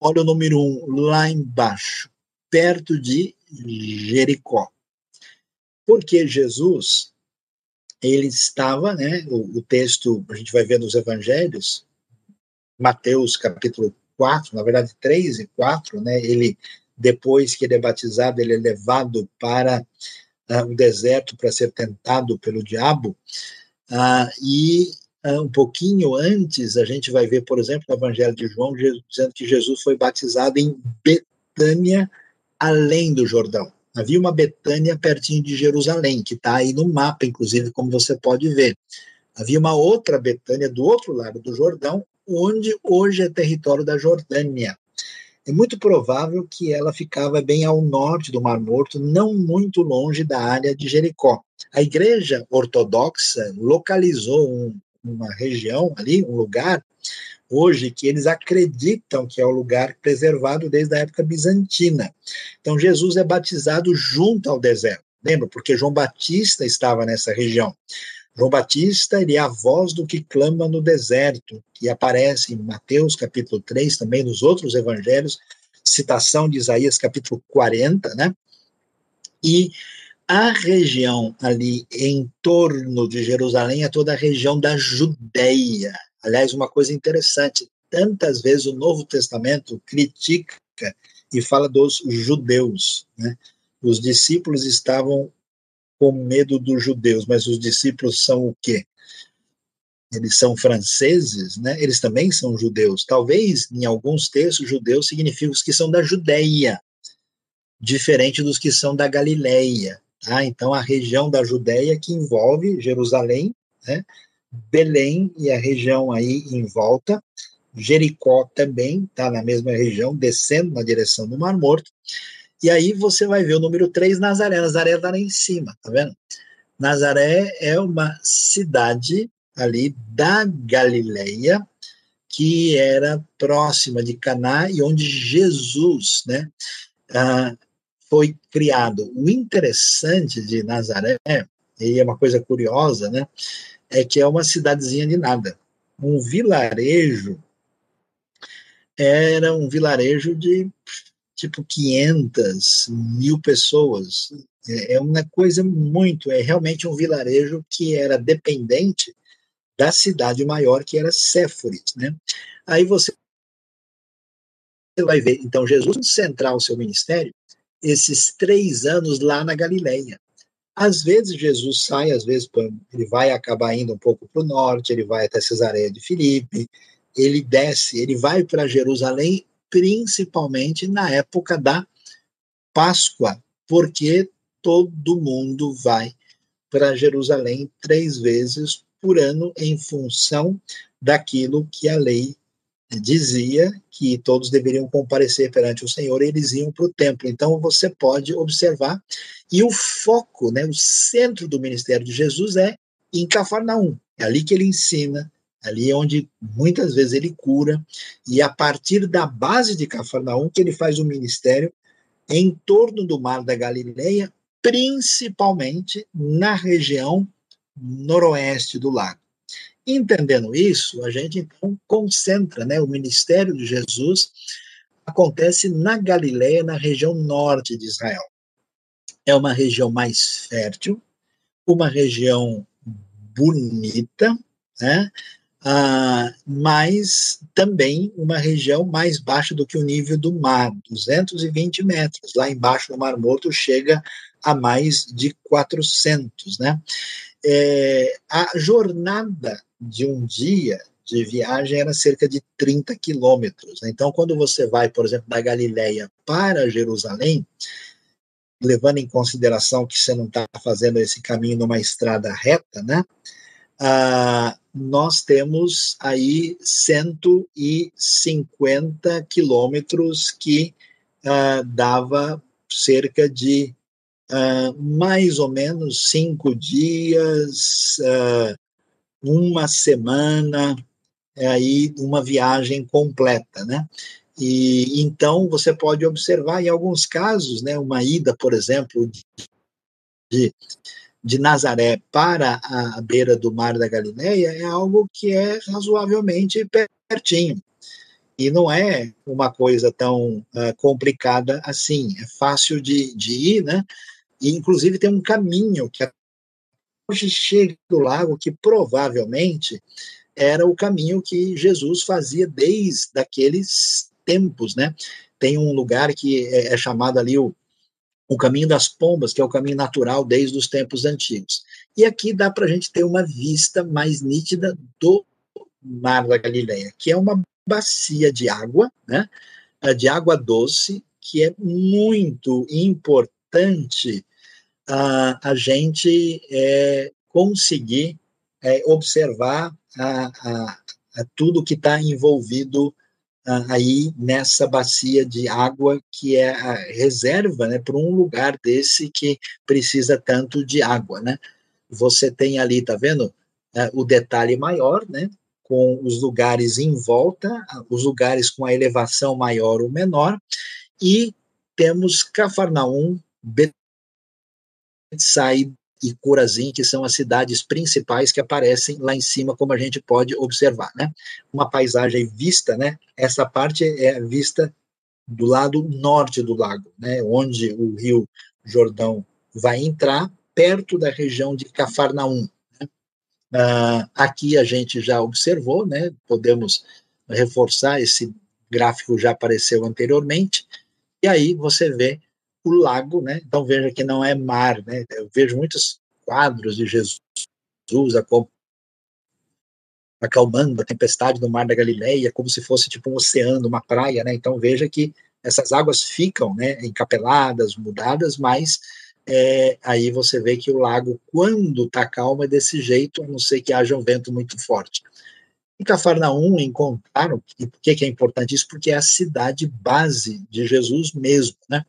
Olha o número um, lá embaixo, perto de Jericó. Porque Jesus, ele estava, né, o, o texto, a gente vai ver nos evangelhos, Mateus capítulo 4, na verdade 3 e 4, né, ele, depois que ele é batizado, ele é levado para uh, o deserto para ser tentado pelo diabo, uh, e uh, um pouquinho antes, a gente vai ver, por exemplo, no Evangelho de João, Jesus, dizendo que Jesus foi batizado em Betânia, além do Jordão. Havia uma Betânia pertinho de Jerusalém, que está aí no mapa, inclusive, como você pode ver. Havia uma outra Betânia do outro lado do Jordão, onde hoje é território da Jordânia. É muito provável que ela ficava bem ao norte do Mar Morto, não muito longe da área de Jericó. A igreja ortodoxa localizou um, uma região ali, um lugar, hoje, que eles acreditam que é o lugar preservado desde a época bizantina. Então, Jesus é batizado junto ao deserto. Lembra? Porque João Batista estava nessa região. João Batista ele é a voz do que clama no deserto, que aparece em Mateus capítulo 3, também nos outros evangelhos, citação de Isaías capítulo 40, né? E a região ali em torno de Jerusalém é toda a região da Judéia. Aliás, uma coisa interessante, tantas vezes o Novo Testamento critica e fala dos judeus, né? Os discípulos estavam com medo dos judeus, mas os discípulos são o quê? Eles são franceses, né? Eles também são judeus. Talvez, em alguns textos, judeus significam os que são da Judéia, diferente dos que são da Galileia. Tá? Então, a região da Judéia que envolve Jerusalém, né? Belém e a região aí em volta, Jericó também está na mesma região, descendo na direção do Mar Morto, e aí você vai ver o número 3, Nazaré. Nazaré está lá em cima, tá vendo? Nazaré é uma cidade ali da Galileia, que era próxima de Caná e onde Jesus, né, ah, foi criado. O interessante de Nazaré, e é uma coisa curiosa, né, é que é uma cidadezinha de nada. Um vilarejo era um vilarejo de tipo 500 mil pessoas. É, é uma coisa muito, é realmente um vilarejo que era dependente da cidade maior, que era Séforis, né? Aí você vai ver, então, Jesus centrar o seu ministério esses três anos lá na Galileia. Às vezes Jesus sai, às vezes ele vai acabar indo um pouco para o norte, ele vai até Cesareia de Filipe, ele desce, ele vai para Jerusalém principalmente na época da Páscoa, porque todo mundo vai para Jerusalém três vezes por ano em função daquilo que a lei dizia que todos deveriam comparecer perante o Senhor, e eles iam para o templo. Então você pode observar e o foco, né, o centro do ministério de Jesus é em Cafarnaum. É ali que ele ensina, Ali é onde muitas vezes ele cura, e a partir da base de Cafarnaum que ele faz o ministério em torno do Mar da Galileia, principalmente na região noroeste do lago. Entendendo isso, a gente então concentra, né? O ministério de Jesus acontece na Galileia, na região norte de Israel. É uma região mais fértil, uma região bonita, né? Ah, mas também uma região mais baixa do que o nível do mar, 220 metros. Lá embaixo no Mar Morto chega a mais de 400, né? É, a jornada de um dia de viagem era cerca de 30 quilômetros. Né? Então, quando você vai, por exemplo, da Galileia para Jerusalém, levando em consideração que você não está fazendo esse caminho numa estrada reta, né? Ah, nós temos aí 150 quilômetros que ah, dava cerca de ah, mais ou menos cinco dias, ah, uma semana, é aí uma viagem completa, né? E então você pode observar em alguns casos, né, uma ida, por exemplo, de, de Nazaré para a beira do Mar da Galileia é algo que é razoavelmente pertinho. E não é uma coisa tão uh, complicada assim, é fácil de, de ir, né? E, inclusive, tem um caminho que hoje chega do lago que provavelmente era o caminho que Jesus fazia desde aqueles tempos, né? Tem um lugar que é, é chamado ali o, o caminho das pombas, que é o caminho natural desde os tempos antigos. E aqui dá para a gente ter uma vista mais nítida do Mar da Galileia, que é uma bacia de água, né? De água doce, que é muito importante a, a gente é, conseguir é, observar a, a, a tudo que está envolvido aí nessa bacia de água que é a reserva né, para um lugar desse que precisa tanto de água. Né? Você tem ali, tá vendo, é, o detalhe maior, né, com os lugares em volta, os lugares com a elevação maior ou menor, e temos Cafarnaum, Betsaida e Corazim, que são as cidades principais que aparecem lá em cima, como a gente pode observar, né? Uma paisagem vista, né? Essa parte é vista do lado norte do lago, né? Onde o rio Jordão vai entrar, perto da região de Cafarnaum. Né? Ah, aqui a gente já observou, né? Podemos reforçar esse gráfico já apareceu anteriormente, e aí você vê o lago, né? Então veja que não é mar, né? Eu vejo muitos quadros de Jesus acalmando a tempestade no mar da Galileia, como se fosse tipo um oceano, uma praia, né? Então veja que essas águas ficam, né, encapeladas, mudadas, mas é, aí você vê que o lago, quando está calmo, é desse jeito, a não ser que haja um vento muito forte. Em Cafarnaum encontraram, e por que, que é importante isso? Porque é a cidade base de Jesus mesmo, né?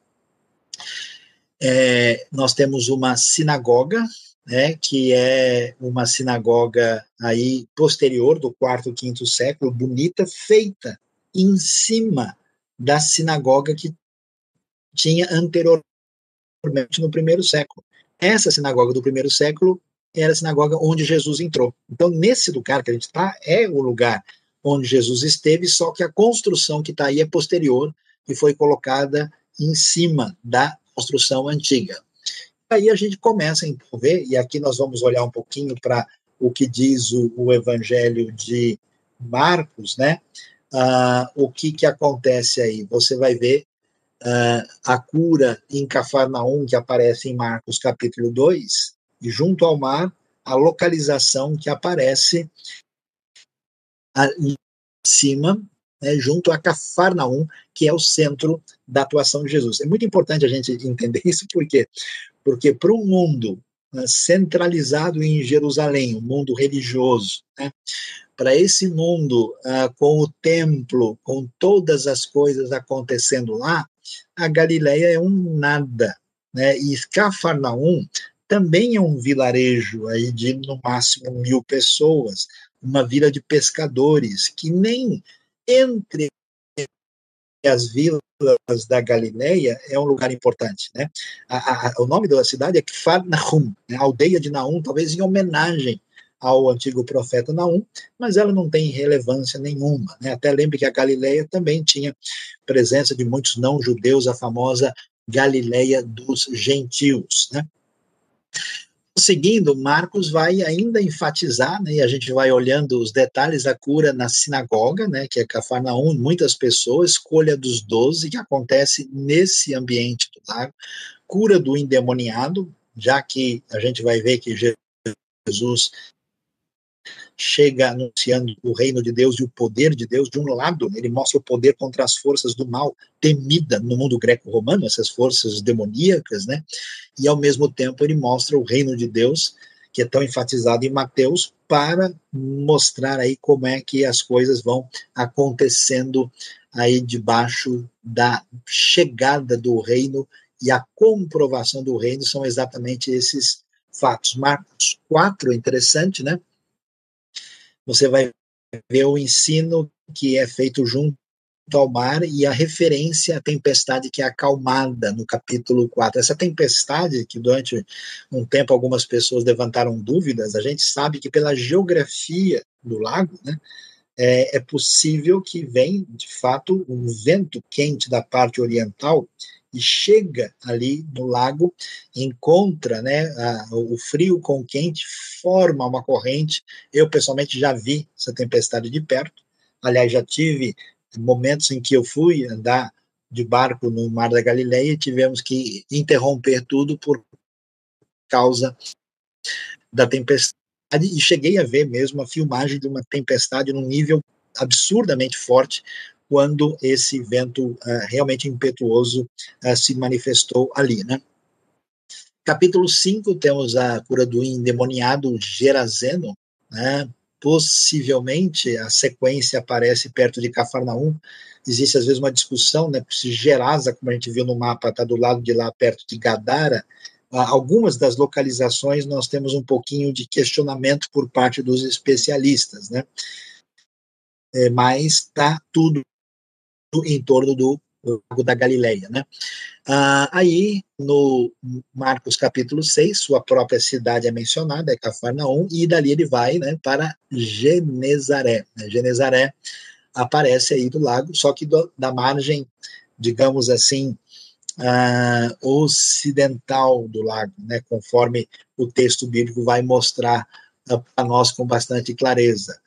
É, nós temos uma sinagoga, né, que é uma sinagoga aí posterior do quarto, quinto século, bonita, feita em cima da sinagoga que tinha anteriormente no primeiro século. Essa sinagoga do primeiro século era a sinagoga onde Jesus entrou. Então, nesse lugar que a gente está, é o lugar onde Jesus esteve, só que a construção que está aí é posterior e foi colocada em cima da construção antiga. Aí a gente começa a ver, e aqui nós vamos olhar um pouquinho para o que diz o, o, Evangelho de Marcos, né? Ah, o que, que acontece aí? Você vai ver ah, a cura em Cafarnaum, que aparece em Marcos capítulo 2, e junto ao mar, a localização que aparece ali em cima né, junto a Cafarnaum, que é o centro da atuação de Jesus. É muito importante a gente entender isso, por quê? Porque para um mundo né, centralizado em Jerusalém, um mundo religioso, né, para esse mundo uh, com o templo, com todas as coisas acontecendo lá, a Galileia é um nada, né? E Cafarnaum também é um vilarejo aí de no máximo mil pessoas, uma vila de pescadores que nem entre as vilas da Galileia é um lugar importante, né? A, a, o nome da cidade é Kfar Nahum, né? aldeia de Nahum, talvez em homenagem ao antigo profeta Naum, mas ela não tem relevância nenhuma. Né? Até lembre que a Galileia também tinha presença de muitos não-judeus, a famosa Galileia dos gentios. Né? Seguindo, Marcos vai ainda enfatizar, né, e a gente vai olhando os detalhes da cura na sinagoga, né, que é Cafarnaum, muitas pessoas, escolha dos doze, que acontece nesse ambiente do lago, cura do endemoniado, já que a gente vai ver que Jesus chega anunciando o reino de Deus e o poder de Deus. De um lado, ele mostra o poder contra as forças do mal, temida no mundo greco-romano, essas forças demoníacas, né? E ao mesmo tempo ele mostra o reino de Deus, que é tão enfatizado em Mateus, para mostrar aí como é que as coisas vão acontecendo aí debaixo da chegada do reino e a comprovação do reino são exatamente esses fatos. Marcos 4, interessante, né? Você vai ver o ensino que é feito junto ao mar e a referência à tempestade que é acalmada no capítulo 4. Essa tempestade, que durante um tempo algumas pessoas levantaram dúvidas, a gente sabe que pela geografia do lago, né, é, é possível que venha, de fato, um vento quente da parte oriental e chega ali no lago, encontra né, a, o frio com o quente, forma uma corrente. Eu, pessoalmente, já vi essa tempestade de perto. Aliás, já tive momentos em que eu fui andar de barco no Mar da Galileia e tivemos que interromper tudo por causa da tempestade. E cheguei a ver mesmo a filmagem de uma tempestade num nível absurdamente forte, quando esse vento uh, realmente impetuoso uh, se manifestou ali, né? Capítulo 5, temos a cura do endemoniado Gerazeno, né? Possivelmente a sequência aparece perto de Cafarnaum. Existe às vezes uma discussão, né? Se Gerasa, como a gente viu no mapa, está do lado de lá, perto de Gadara, algumas das localizações nós temos um pouquinho de questionamento por parte dos especialistas, né? É, mas está tudo em torno do Lago da Galileia, né? Ah, aí, no Marcos capítulo 6, sua própria cidade é mencionada, é Cafarnaum, e dali ele vai né, para Genezaré. Né? Genezaré aparece aí do lago, só que do, da margem, digamos assim, ah, ocidental do lago, né, conforme o texto bíblico vai mostrar ah, para nós com bastante clareza.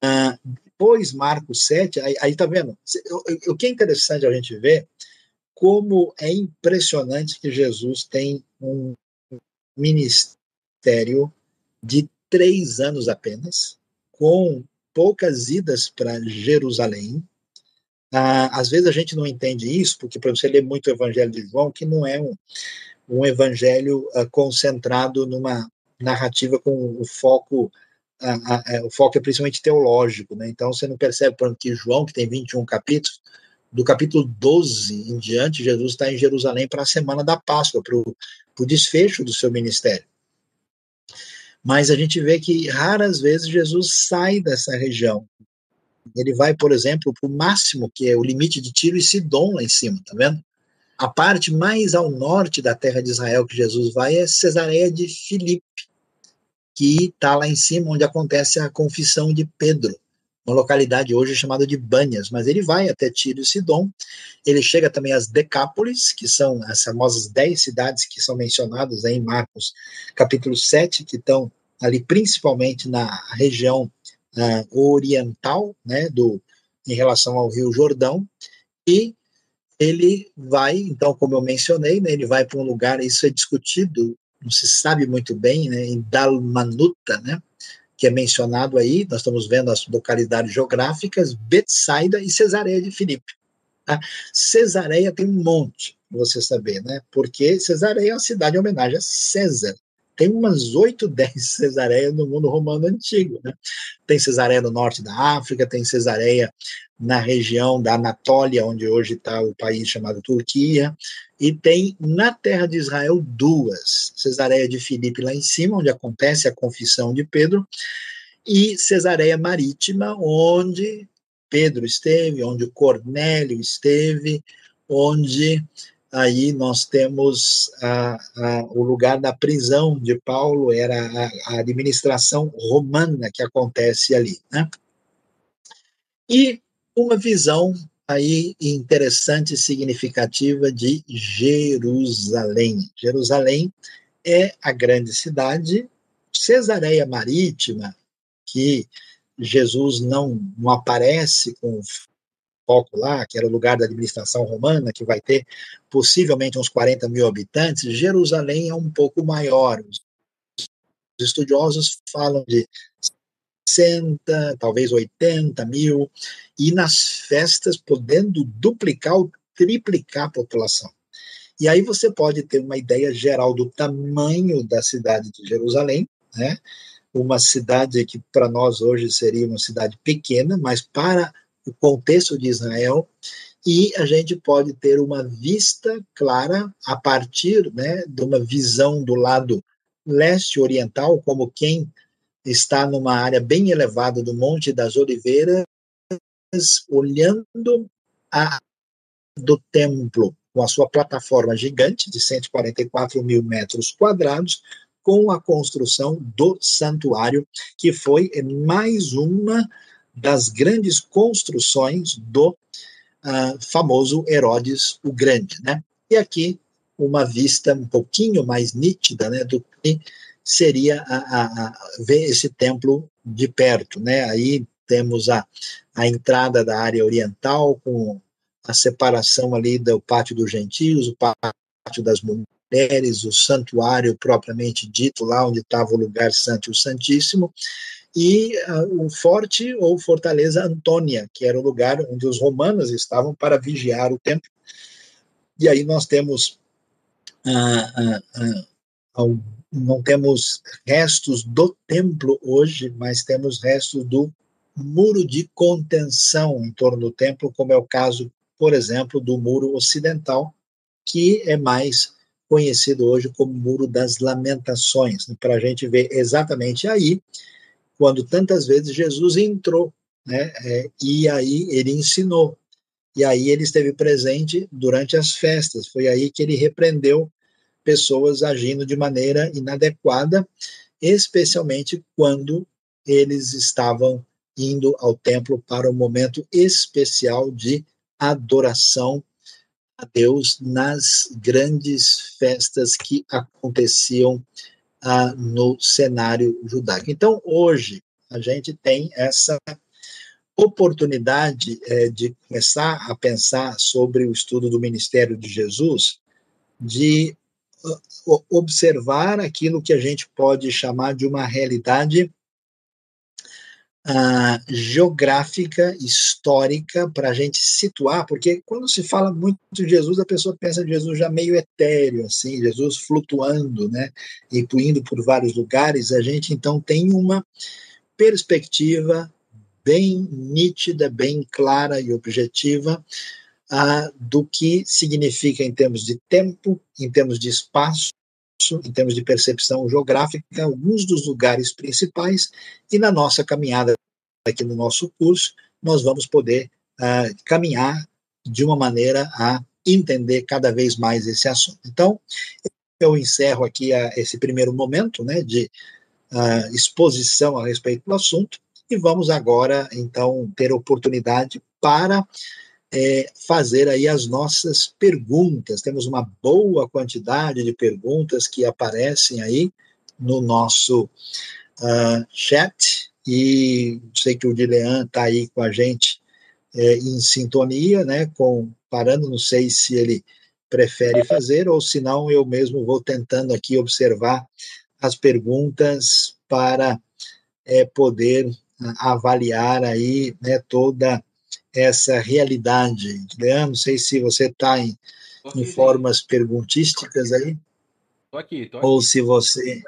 Ah, depois, Marcos 7, aí, aí tá vendo? O, que é interessante a gente ver, como é impressionante que Jesus tem um ministério de três anos apenas, com poucas idas para Jerusalém. Ah, às vezes a gente não entende isso, porque para você ler muito o Evangelho de João, que não é um, um evangelho ah, concentrado numa narrativa com o foco a, a, é, o foco é principalmente teológico, né? Então você não percebe, por exemplo, que João, que tem 21 capítulos, do capítulo 12 em diante, Jesus está em Jerusalém para a semana da Páscoa, para o desfecho do seu ministério. Mas a gente vê que raras vezes Jesus sai dessa região. Ele vai, por exemplo, para o máximo, que é o limite de Tiro e Sidom lá em cima, tá vendo? A parte mais ao norte da terra de Israel que Jesus vai é Cesareia de Filipe que está lá em cima, onde acontece a confissão de Pedro, uma localidade hoje chamada de Banhas, mas ele vai até Tiro e Sidom, ele chega também às Decápolis, que são as famosas dez cidades que são mencionadas em Marcos capítulo 7, que estão ali principalmente na região uh, oriental, né, do, em relação ao Rio Jordão, e ele vai, então, como eu mencionei, né, ele vai para um lugar, isso é discutido não se sabe muito bem, né, em Dalmanuta, né, que é mencionado aí, nós estamos vendo as localidades geográficas, Betsaida e Cesareia de Filipe. Tá? Cesareia tem um monte, você saber, né, porque Cesareia é uma cidade em homenagem a César, tem umas oito, dez cesareias no mundo romano antigo. Né? Tem cesareia no norte da África, tem cesareia na região da Anatólia, onde hoje está o país chamado Turquia, e tem na terra de Israel duas: Cesareia de Filipe, lá em cima, onde acontece a confissão de Pedro, e Cesareia Marítima, onde Pedro esteve, onde Cornélio esteve, onde aí nós temos a, a, o lugar da prisão de Paulo, era a, a, administração romana que acontece ali. Né? E uma visão aí interessante e significativa de Jerusalém. Jerusalém é a grande cidade, Cesareia Marítima, que Jesus não, não aparece com foco lá, que era o lugar da administração romana, que vai ter possivelmente uns 40 mil habitantes, Jerusalém é um pouco maior. Os estudiosos falam de 60, talvez 80 mil, e nas festas podendo duplicar ou triplicar a população. E aí você pode ter uma ideia geral do tamanho da cidade de Jerusalém, né? Uma cidade que para nós hoje seria uma cidade pequena, mas para o contexto de Israel, e a gente pode ter uma vista clara a partir né, de uma visão do lado leste oriental, como quem está numa área bem elevada do Monte das Oliveiras, olhando a do templo com a sua plataforma gigante de 144 mil metros quadrados, com a construção do santuário, que foi mais uma das grandes construções do uh, famoso Herodes o Grande, né? E aqui uma vista um pouquinho mais nítida, né, do que seria a, a, a ver esse templo de perto, né? Aí temos a, a entrada da área oriental com a separação ali do pátio dos gentios, o pátio das mulheres, o santuário propriamente dito, lá onde estava o lugar santo e o santíssimo, e uh, o forte ou fortaleza Antônia, que era o lugar onde os romanos estavam para vigiar o templo. E aí nós temos uh, uh, não temos restos do templo hoje, mas temos restos do muro de contenção em torno do templo, como é o caso, por exemplo, do muro ocidental, que é mais conhecido hoje como Muro das Lamentações, né, para a gente ver exatamente aí quando tantas vezes Jesus entrou, né? É, e aí ele ensinou. E aí ele esteve presente durante as festas. Foi aí que ele repreendeu pessoas agindo de maneira inadequada, especialmente quando eles estavam indo ao templo para um momento especial de adoração a Deus nas grandes festas que aconteciam ah, no cenário judaico. Então, hoje, a gente tem essa oportunidade é, de começar a pensar sobre o estudo do ministério de Jesus, de uh, observar aquilo que a gente pode chamar de uma realidade geográfica, histórica, para a gente situar, porque quando se fala muito de Jesus, a pessoa pensa de Jesus já meio etéreo, assim, Jesus flutuando, né, e indo por vários lugares, a gente então tem uma perspectiva bem nítida, bem clara e objetiva uh, do que significa em termos de tempo, em termos de espaço, em termos de percepção geográfica, alguns dos lugares principais, e na nossa caminhada aqui no nosso curso, nós vamos poder uh, caminhar de uma maneira a entender cada vez mais esse assunto. Então, eu encerro aqui a, esse primeiro momento né, de uh, exposição a respeito do assunto, e vamos agora, então, ter oportunidade para é, fazer aí as nossas perguntas. Temos uma boa quantidade de perguntas que aparecem aí no nosso uh, chat, e sei que o Dilean está aí com a gente é, em sintonia, né, com, parando, não sei se ele prefere fazer, ou se não, eu mesmo vou tentando aqui observar as perguntas para é, poder avaliar aí né, toda essa realidade. Leandro, não sei se você está em, em formas perguntísticas aí. Tô aqui, tô aqui. Ou se você.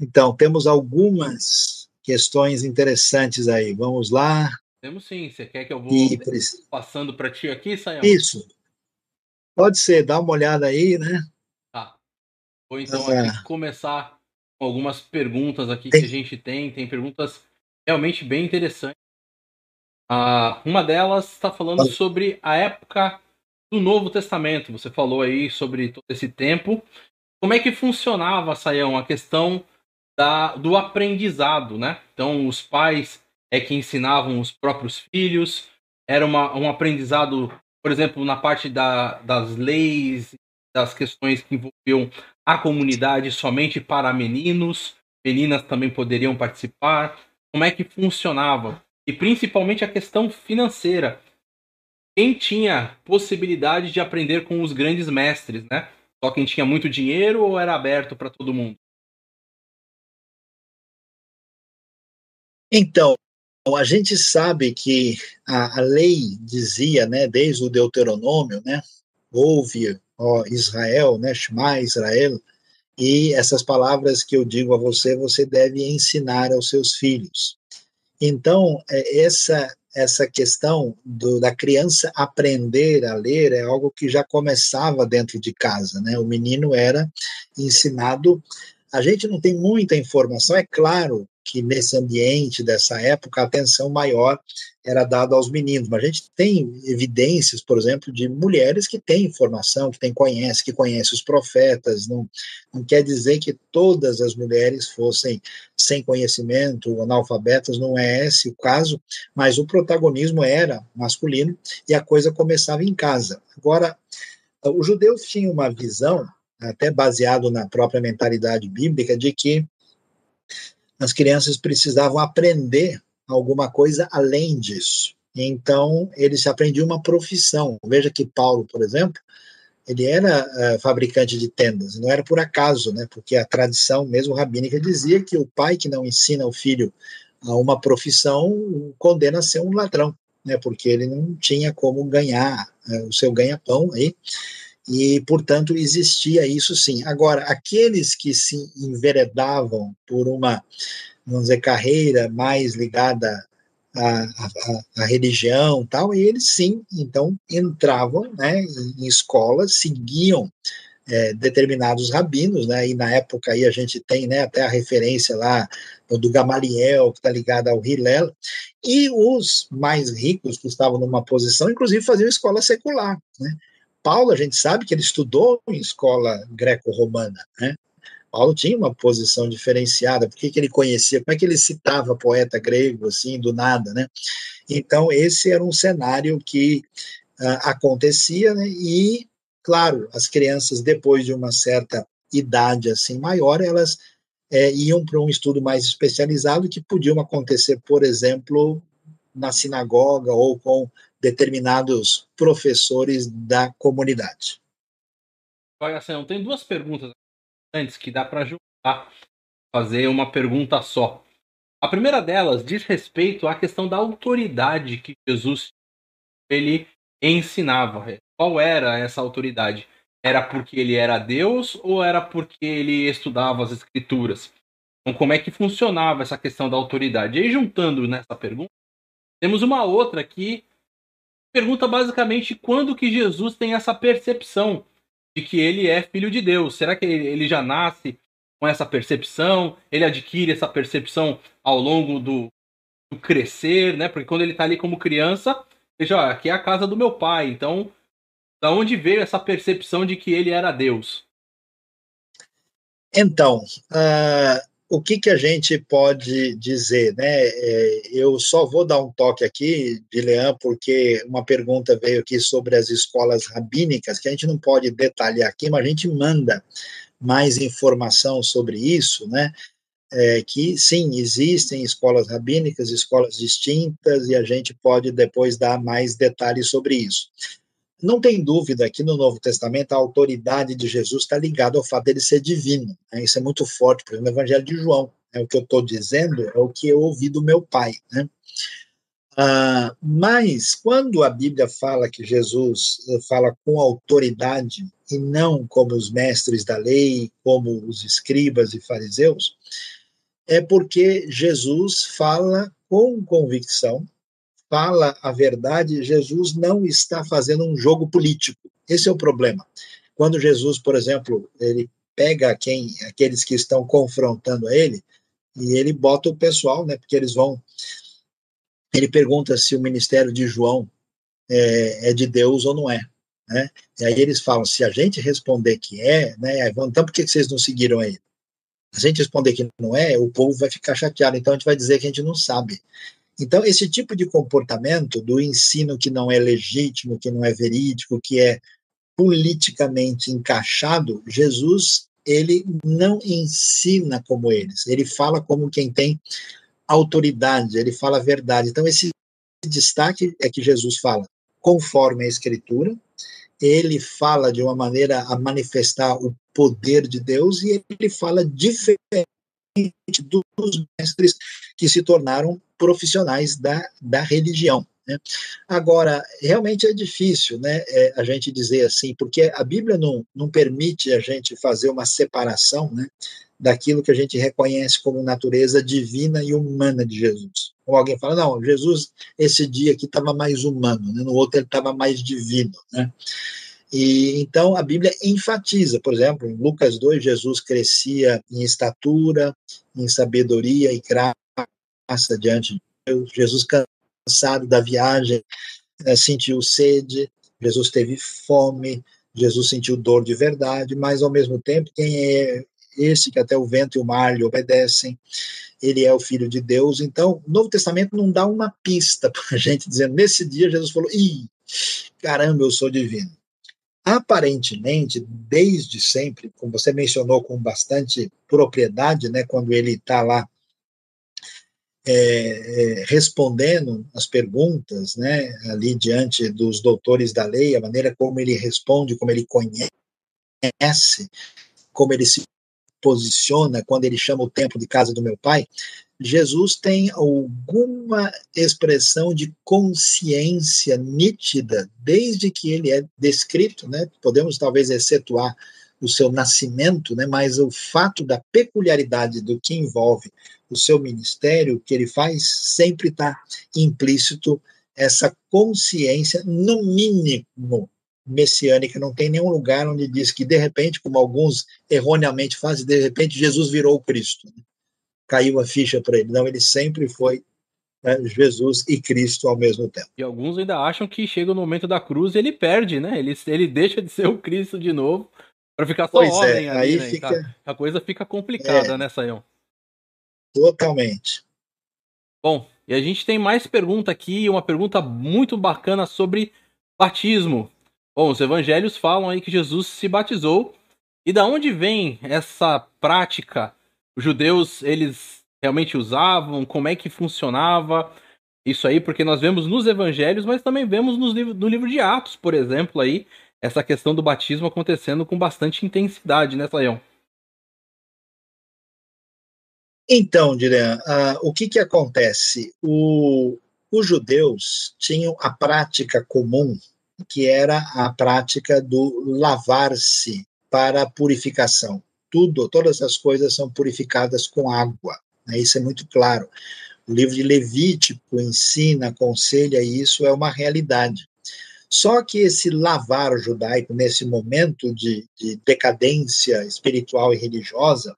Então, temos algumas questões interessantes aí. Vamos lá. Temos sim. Você quer que eu vou e... passando para ti aqui, Sayão? Isso. Pode ser, dá uma olhada aí, né? Tá. Vou então aqui começar com algumas perguntas aqui tem... que a gente tem. Tem perguntas realmente bem interessantes. Ah, uma delas está falando sobre a época do Novo Testamento. Você falou aí sobre todo esse tempo. Como é que funcionava, Saião, a questão da, do aprendizado, né? Então, os pais é que ensinavam os próprios filhos, era uma, um aprendizado, por exemplo, na parte da, das leis, das questões que envolviam a comunidade somente para meninos, meninas também poderiam participar. Como é que funcionava? E principalmente a questão financeira. Quem tinha possibilidade de aprender com os grandes mestres, né? Só quem tinha muito dinheiro ou era aberto para todo mundo? Então, a gente sabe que a, a, lei dizia, né, desde o Deuteronômio, né, ouve, ó Israel, né, Shema Israel, e essas palavras que eu digo a você, você deve ensinar aos seus filhos. Então, é, essa essa questão do, da criança aprender a ler é algo que já começava dentro de casa, né? O menino era ensinado. A gente não tem muita informação, é claro que nesse ambiente dessa época a atenção maior era dada aos meninos, mas a gente tem evidências, por exemplo, de mulheres que têm informação, que têm conhece, que conhecem os profetas, não, não quer dizer que todas as mulheres fossem sem conhecimento, analfabetas, não é esse o caso, mas o protagonismo era masculino e a coisa começava em casa. Agora, os judeus tinham uma visão, até baseado na própria mentalidade bíblica, de que as crianças precisavam aprender alguma coisa além disso. Então, eles se aprendiam uma profissão. Veja que Paulo, por exemplo, ele era uh, fabricante de tendas, não era por acaso, né? Porque a tradição mesmo rabínica dizia que o pai que não ensina o filho a uma profissão condena a ser um ladrão, né? Porque ele não tinha como ganhar uh, o seu ganha-pão aí e, portanto, existia isso sim. Agora, aqueles que se enveredavam por uma, vamos dizer, carreira mais ligada à, religião tal, eles sim, então, entravam né, em, em escolas, seguiam é, determinados rabinos, né, e na época aí a gente tem né, até a referência lá do Gamaliel, que está ligado ao Hillel, e os mais ricos que estavam numa posição, inclusive faziam escola secular, né, Paulo, a gente sabe que ele estudou em escola greco-romana, né? Paulo tinha uma posição diferenciada, porque que ele conhecia, como é que ele citava poeta grego, assim, do nada, né? Então, esse era um cenário que uh, acontecia, né? E, claro, as crianças, depois de uma certa idade, assim, maior, elas é, iam para um estudo mais especializado, que podiam acontecer, por exemplo, na sinagoga ou com determinados professores da comunidade. Assim, tem duas perguntas antes que dá para juntar, fazer uma pergunta só. A primeira delas diz respeito à questão da autoridade que Jesus ele ensinava. Qual era essa autoridade? Era porque ele era Deus ou era porque ele estudava as escrituras? Então, como é que funcionava essa questão da autoridade? E aí, juntando nessa pergunta, temos uma outra que pergunta basicamente quando que Jesus tem essa percepção de que ele é filho de Deus. Será que ele já nasce com essa percepção? Ele adquire essa percepção ao longo do, do crescer, né? Porque quando ele está ali como criança, já, aqui é a casa do meu pai. Então, da onde veio essa percepção de que ele era Deus? Então, uh, o que, que a gente pode dizer, né? É, eu só vou dar um toque aqui, Dilean, porque uma pergunta veio aqui sobre as escolas rabínicas, que a gente não pode detalhar aqui, mas a gente manda mais informação sobre isso, né? É, que sim, existem escolas rabínicas, escolas distintas, e a gente pode depois dar mais detalhes sobre isso. Não tem dúvida que no Novo Testamento a autoridade de Jesus está ligada ao fato dele ser divino. Né? Isso é muito forte, por exemplo, no Evangelho de João. Né? O que eu estou dizendo é o que eu ouvi do meu pai. Né? Ah, mas quando a Bíblia fala que Jesus eh, fala com autoridade e não como os mestres da lei, como os escribas e fariseus, é porque Jesus fala com convicção, fala a verdade, Jesus não está fazendo um jogo político. Esse é o problema. Quando Jesus, por exemplo, ele pega quem, aqueles que estão confrontando a ele, e ele bota o pessoal, né, porque eles vão. Ele pergunta se o ministério de João é, é de Deus ou não é. Né? E aí eles falam, se a gente responder que é, né, então por que vocês não seguiram ele? a gente responder que não é, o povo vai ficar chateado, então a gente vai dizer que a gente não sabe. Então, esse tipo de comportamento do ensino que não é legítimo, que não é verídico, que é politicamente encaixado, Jesus, ele não ensina como eles, ele fala como quem tem autoridade, ele fala a verdade. Então, esse destaque é que Jesus fala conforme a Escritura, ele fala de uma maneira a manifestar o poder de Deus e ele fala diferente dos mestres que se tornaram profissionais da, da religião. Né? Agora, realmente é difícil né, é, a gente dizer assim, porque a Bíblia não, não permite a gente fazer uma separação né, daquilo que a gente reconhece como natureza divina e humana de Jesus. Ou alguém fala, não, Jesus, esse dia aqui estava mais humano, né, no outro ele estava mais divino. Né? E então a Bíblia enfatiza, por exemplo, em Lucas 2, Jesus crescia em estatura, em sabedoria e graça diante de Deus. Jesus cansado da viagem, eh, sentiu sede, Jesus teve fome, Jesus sentiu dor de verdade, mas ao mesmo tempo, quem é esse que até o vento e o mar lhe obedecem? Ele é o Filho de Deus. Então, o Novo Testamento não dá uma pista para a gente dizendo, nesse dia Jesus falou, ih, caramba, eu sou divino. Aparentemente, desde sempre, como você mencionou com bastante propriedade, né, quando ele está lá é, é, respondendo as perguntas, né, ali diante dos doutores da lei, a maneira como ele responde, como ele conhece, como ele se posiciona quando ele chama o templo de casa do meu pai, Jesus tem alguma expressão de consciência nítida desde que ele é descrito, né? Podemos talvez excetuar o seu nascimento, né? Mas o fato da peculiaridade do que envolve o seu ministério, que ele faz, sempre está implícito essa consciência, no mínimo, messiânica. Não tem nenhum lugar onde diz que, de repente, como alguns erroneamente fazem, de repente Jesus virou o Cristo. Caiu a ficha para ele. Não, ele sempre foi né, Jesus e Cristo ao mesmo tempo. E alguns ainda acham que chega no momento da cruz e ele perde, né? Ele, ele deixa de ser o Cristo de novo para ficar só pois homem é, ali, aí né? Fica... Tá, a coisa fica complicada, é, né, Sayão? Totalmente. Bom, e a gente tem mais pergunta aqui, uma pergunta muito bacana sobre batismo. Bom, os evangelhos falam aí que Jesus se batizou. E da onde vem essa prática? Os judeus, eles realmente usavam? Como é que funcionava isso aí? Porque nós vemos nos evangelhos, mas também vemos no livro, no livro de Atos, por exemplo, aí, essa questão do batismo acontecendo com bastante intensidade, né, Sayão? Então, Direan, uh, o que, que acontece? O, os judeus tinham a prática comum que era a prática do lavar-se para purificação. Tudo, todas as coisas são purificadas com água. Né? Isso é muito claro. O livro de Levítico ensina, aconselha, isso é uma realidade. Só que esse lavar judaico, nesse momento de, de decadência espiritual e religiosa,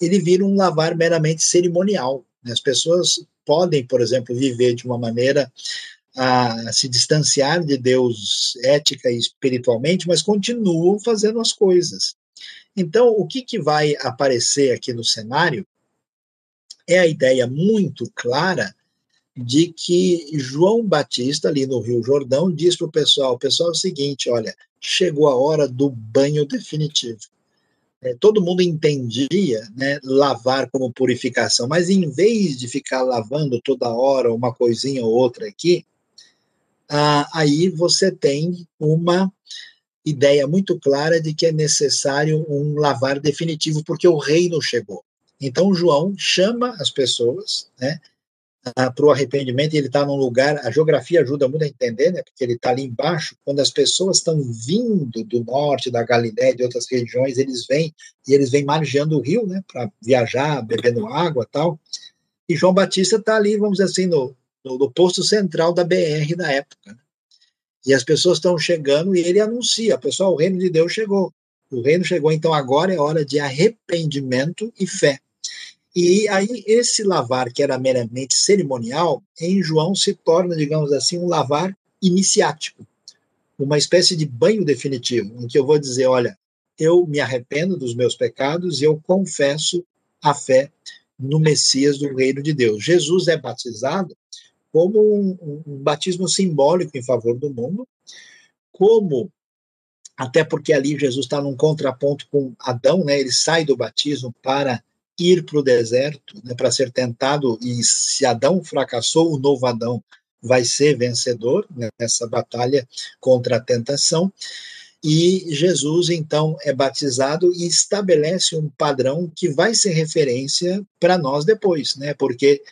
ele vira um lavar meramente cerimonial. Né? As pessoas podem, por exemplo, viver de uma maneira a se distanciar de Deus ética e espiritualmente, mas continuam fazendo as coisas. Então, o que, que vai aparecer aqui no cenário é a ideia muito clara de que João Batista, ali no Rio Jordão, diz para o pessoal: pessoal é o seguinte, olha, chegou a hora do banho definitivo. É, todo mundo entendia né, lavar como purificação, mas em vez de ficar lavando toda hora uma coisinha ou outra aqui, ah, aí você tem uma ideia muito clara de que é necessário um lavar definitivo, porque o reino chegou. Então, João chama as pessoas né, para o arrependimento, e ele está num lugar, a geografia ajuda muito a entender, né, porque ele está ali embaixo, quando as pessoas estão vindo do norte, da Galiléia, de outras regiões, eles vêm, e eles vêm margeando o rio, né, para viajar, bebendo água tal, e João Batista está ali, vamos dizer assim, no, no, no posto central da BR da época. Né? E as pessoas estão chegando e ele anuncia: pessoal, o reino de Deus chegou. O reino chegou, então agora é hora de arrependimento e fé. E aí, esse lavar, que era meramente cerimonial, em João se torna, digamos assim, um lavar iniciático. uma espécie de banho definitivo, em que eu vou dizer, olha, eu me arrependo dos meus pecados e eu confesso a fé no Messias do reino de Deus. Jesus é batizado como um, um batismo simbólico em favor do mundo, como até porque ali Jesus está num contraponto com Adão, né? Ele sai do batismo para ir para o deserto, né, para ser tentado, e se Adão fracassou, o novo Adão vai ser vencedor nessa batalha contra a tentação. E Jesus, então, é batizado e estabelece um padrão que vai ser referência para nós depois, né? Porque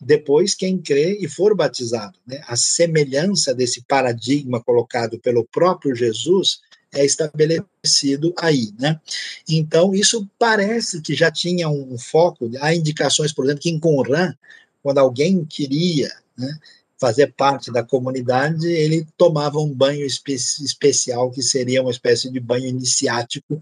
depois quem crê e for batizado, né? A semelhança desse paradigma colocado pelo próprio Jesus é estabelecido aí, né? Então, isso parece que já tinha um foco, há indicações, por exemplo, que em Qumran, quando alguém queria né, fazer parte da comunidade, ele tomava um banho espe especial, que seria uma espécie de banho iniciático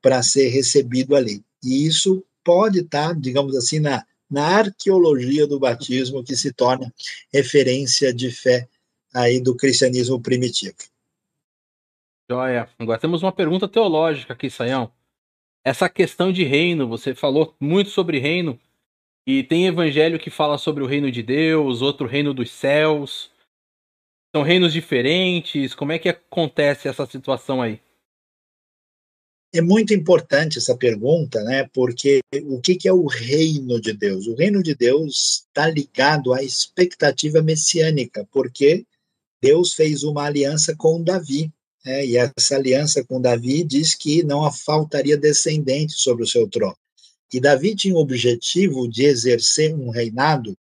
para ser recebido ali. E isso pode estar, tá, digamos assim, na, na arqueologia do batismo, que se torna referência de fé aí do cristianismo primitivo. Joia. Agora temos uma pergunta teológica aqui, Saião. Essa questão de reino, você falou muito sobre reino, e tem evangelho que fala sobre o reino de Deus, outro reino dos céus. São reinos diferentes. Como é que acontece essa situação aí? É muito importante essa pergunta, né? Porque o que, é o reino de Deus? O reino de Deus está ligado à expectativa messiânica, porque Deus fez uma aliança com Davi. Né? E essa aliança com Davi diz que não faltaria descendente sobre o seu trono. E Davi tinha o objetivo de exercer um reinado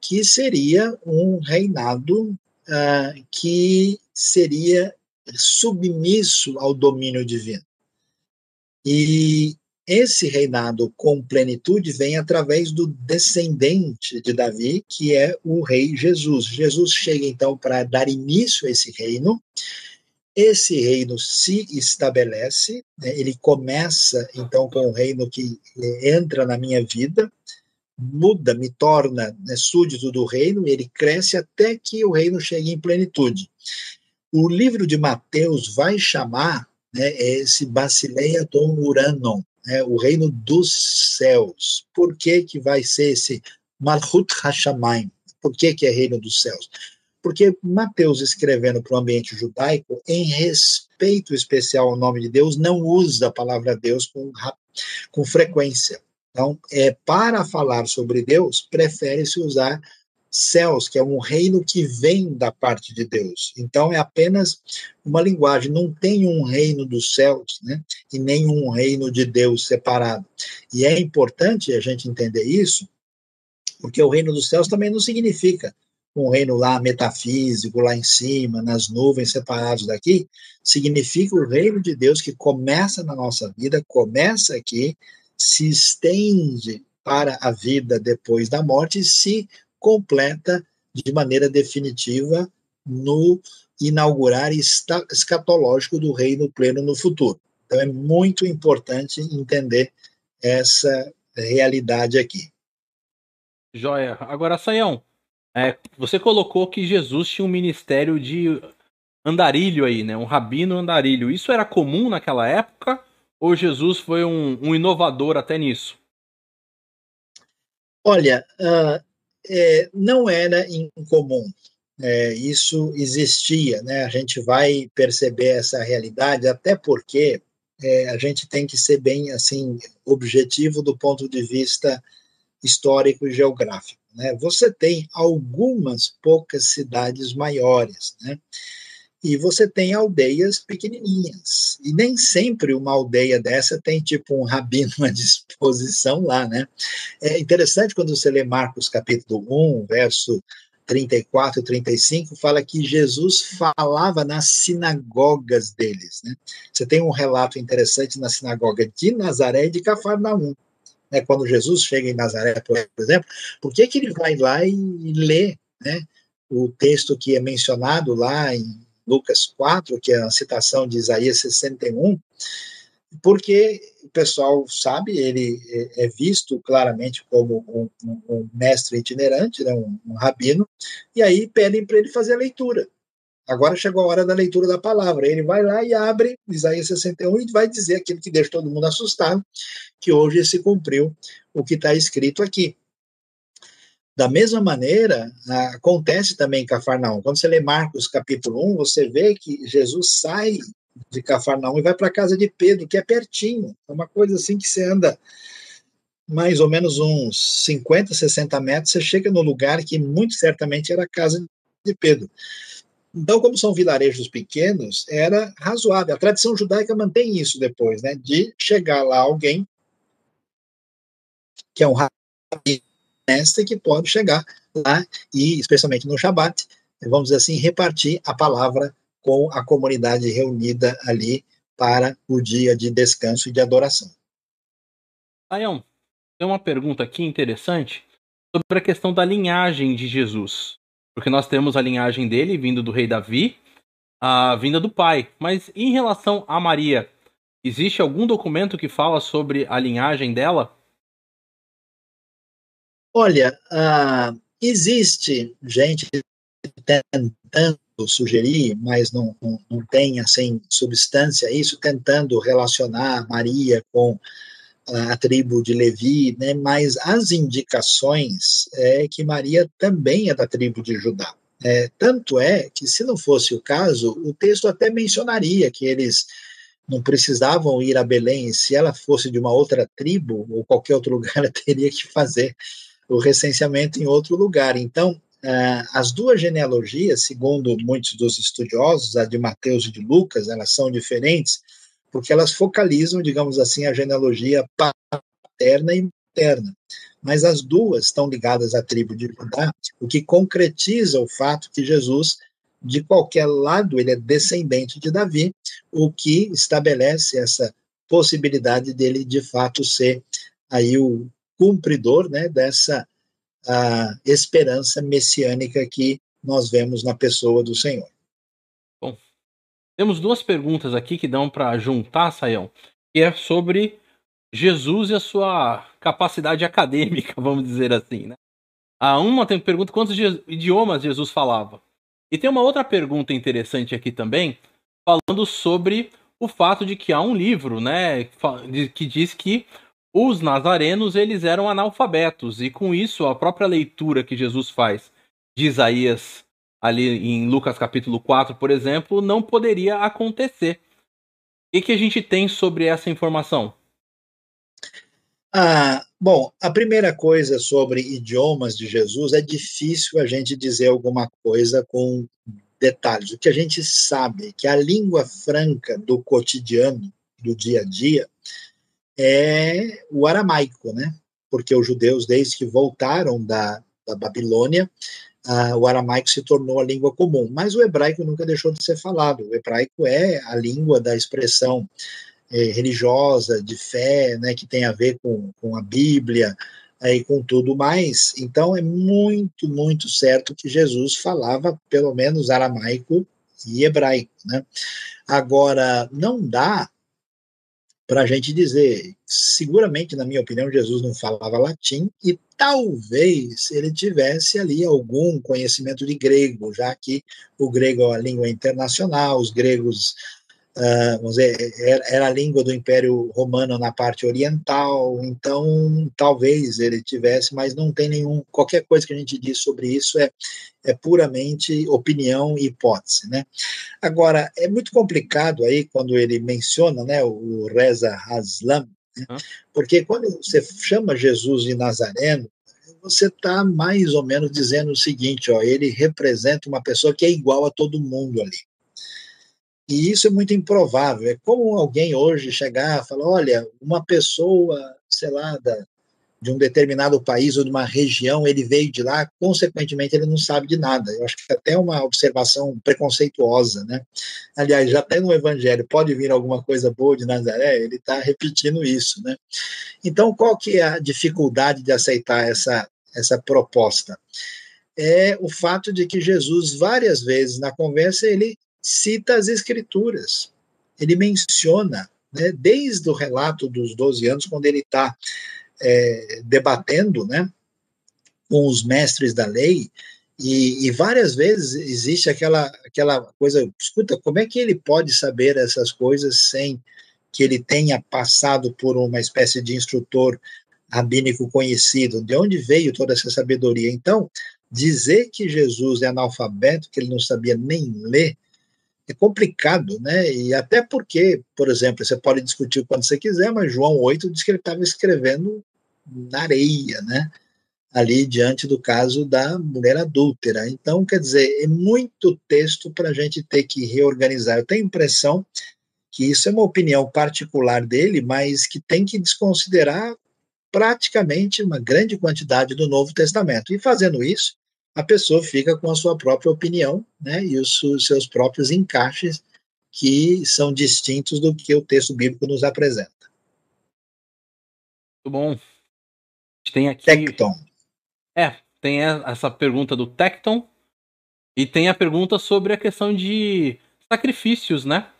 que seria um reinado uh, que seria submisso ao domínio divino. E esse reinado com plenitude vem através do descendente de Davi, que é o rei Jesus. Jesus chega então para dar início a esse reino, esse reino se estabelece, né, ele começa então com o reino que entra na minha vida, muda, me torna né, súdito do reino, ele cresce até que o reino chegue em plenitude. O livro de Mateus vai chamar né, esse Basileia Dom Uranon, né, o reino dos céus. Por que, que vai ser esse Malchut Hashamayim? Por que, que é reino dos céus? Porque Mateus, escrevendo para o ambiente judaico, em respeito especial ao nome de Deus, não usa a palavra Deus com, com frequência. Então, é, para falar sobre Deus, prefere-se usar céus, que é um reino que vem da parte de Deus. Então, é apenas uma linguagem, não tem um reino dos céus, né? E nem um reino de Deus separado. E é importante a gente entender isso, porque o reino dos céus também não significa um reino lá metafísico, lá em cima, nas nuvens separados daqui, significa o reino de Deus que começa na nossa vida, começa aqui, se estende para a vida depois da morte e se completa de maneira definitiva no inaugurar escatológico do reino pleno no futuro. Então é muito importante entender essa realidade aqui. Joia. Agora, Saião, é, você colocou que Jesus tinha um ministério de andarilho aí, né? Um rabino andarilho. Isso era comum naquela época? Ou Jesus foi um, um inovador até nisso? Olha, uh, é, não era incomum. É, isso existia, né? A gente vai perceber essa realidade, até porque é, a gente tem que ser bem assim objetivo do ponto de vista histórico e geográfico. Né? Você tem algumas poucas cidades maiores, né? E você tem aldeias pequenininhas. E nem sempre uma aldeia dessa tem tipo um rabino à disposição lá, né? É interessante quando você lê Marcos capítulo 1, verso 34 e 35, fala que Jesus falava nas sinagogas deles, né? Você tem um relato interessante na sinagoga de Nazaré e de Cafarnaum né, quando Jesus chega em Nazaré, por exemplo, por que, que ele vai lá e, lê né, o texto que é mencionado lá em Lucas 4, que é a citação de Isaías 61, porque o pessoal sabe, ele é, é visto claramente como um, um, um mestre itinerante, né, um, um, rabino, e aí pedem para ele fazer a leitura. agora chegou a hora da leitura da palavra. Ele vai lá e abre Isaías 61 e vai dizer aquilo que deixa todo mundo assustado, que hoje se cumpriu o que está escrito aqui. Da mesma maneira, acontece também em Cafarnaum. Quando você lê Marcos capítulo 1, você vê que Jesus sai de Cafarnaum e vai para a casa de Pedro, que é pertinho. É uma coisa assim que você anda mais ou menos uns 50, 60 metros, você chega no lugar que muito certamente era a casa de Pedro. Então, como são vilarejos pequenos, era razoável. A tradição judaica mantém isso depois, né? De chegar lá alguém que é um mestre que pode chegar lá e, especialmente no Shabat, vamos dizer assim, repartir a palavra com a comunidade reunida ali para o dia de descanso e de adoração. Ayão, tem uma pergunta aqui interessante sobre a questão da linhagem de Jesus. Porque nós temos a linhagem dele vindo do rei Davi, a vinda do pai. Mas em relação a Maria, existe algum documento que fala sobre a linhagem dela? Olha, uh, existe gente tentando sugerir, mas não, não, não tem assim substância isso, tentando relacionar Maria com a tribo de Levi, né, mas as indicações é que Maria também é da tribo de Judá. É, tanto é que, se não fosse o caso, o texto até mencionaria que eles não precisavam ir a Belém, se ela fosse de uma outra tribo ou qualquer outro lugar, ela teria que fazer o recenseamento em outro lugar. Então, Uh, as duas genealogias, segundo muitos dos estudiosos, a de Mateus e de Lucas, elas são diferentes, porque elas focalizam, digamos assim, a genealogia paterna e materna. Mas as duas estão ligadas à tribo de Judá, o que concretiza o fato que Jesus, de qualquer lado, ele é descendente de Davi, o que estabelece essa possibilidade dele, de fato, ser aí o cumpridor né, dessa a esperança messiânica que nós vemos na pessoa do Senhor. Temos duas perguntas aqui que dão para juntar, Saião, que é sobre Jesus e a sua capacidade acadêmica, vamos dizer assim, né? A uma tem pergunta quantos idiomas Jesus falava. E tem uma outra pergunta interessante aqui também, falando sobre o fato de que há um livro, né, que diz que os nazarenos eles eram analfabetos e com isso a própria leitura que Jesus faz de Isaías ali em Lucas capítulo 4, por exemplo, não poderia acontecer. O que, a gente tem sobre essa informação? Ah, bom, a primeira coisa sobre idiomas de Jesus é difícil a gente dizer alguma coisa com detalhes. O que a gente sabe é que a língua franca do cotidiano, do dia a dia, é o aramaico, né? Porque os judeus, desde que voltaram da, da Babilônia, o aramaico se tornou a língua comum, mas o hebraico nunca deixou de ser falado. O hebraico é a língua da expressão eh, religiosa, de fé, né, que tem a ver com, com a Bíblia eh, e com tudo mais. Então é muito, muito certo que Jesus falava pelo menos aramaico e hebraico. Né? Agora, não dá para a gente dizer, seguramente, na minha opinião, Jesus não falava latim e talvez ele tivesse ali algum conhecimento de grego, já que o grego é a língua internacional, os gregos uh, vamos dizer, era, a língua do Império Romano na parte oriental, então talvez ele tivesse, mas não tem nenhum, qualquer coisa que a gente diz sobre isso é, é puramente opinião e hipótese, né? Agora, é muito complicado aí quando ele menciona, né, o Reza Haslam, né, porque quando você chama Jesus de Nazareno, você está mais ou menos dizendo o seguinte, ó, ele representa uma pessoa que é igual a todo mundo ali. E isso é muito improvável. É como alguém hoje chegar e falar: olha, uma pessoa, sei lá, da, de um determinado país ou de uma região, ele veio de lá, consequentemente ele não sabe de nada. Eu acho que até uma observação preconceituosa, né? Aliás, já até no Evangelho pode vir alguma coisa boa de Nazaré, ele está repetindo isso, né? Então, qual que é a dificuldade de aceitar essa, essa proposta? É o fato de que Jesus, várias vezes na conversa, ele cita as escrituras. Ele menciona, né, desde o relato dos 12 anos, quando ele está é, debatendo né, com os mestres da lei, E, e, várias vezes existe aquela, aquela coisa, escuta, como é que ele pode saber essas coisas sem que ele tenha passado por uma espécie de instrutor rabínico conhecido? De onde veio toda essa sabedoria? Então, dizer que Jesus é analfabeto, que ele não sabia nem ler, é complicado, né? E até porque, por exemplo, você pode discutir quando você quiser, mas João 8 diz que ele estava escrevendo na areia, né? Ali diante do caso da mulher adúltera. Então, quer dizer, é muito texto para a gente ter que reorganizar. Eu tenho a impressão que isso é uma opinião particular dele, mas que tem que desconsiderar praticamente uma grande quantidade do Novo Testamento. E fazendo isso, a pessoa fica com a sua própria opinião né, e os, os seus próprios encaixes que são distintos do que o texto bíblico nos apresenta. Muito bom. Tem aqui. Tecton. É, tem essa pergunta do Tecton e tem a pergunta sobre a questão de sacrifícios, né?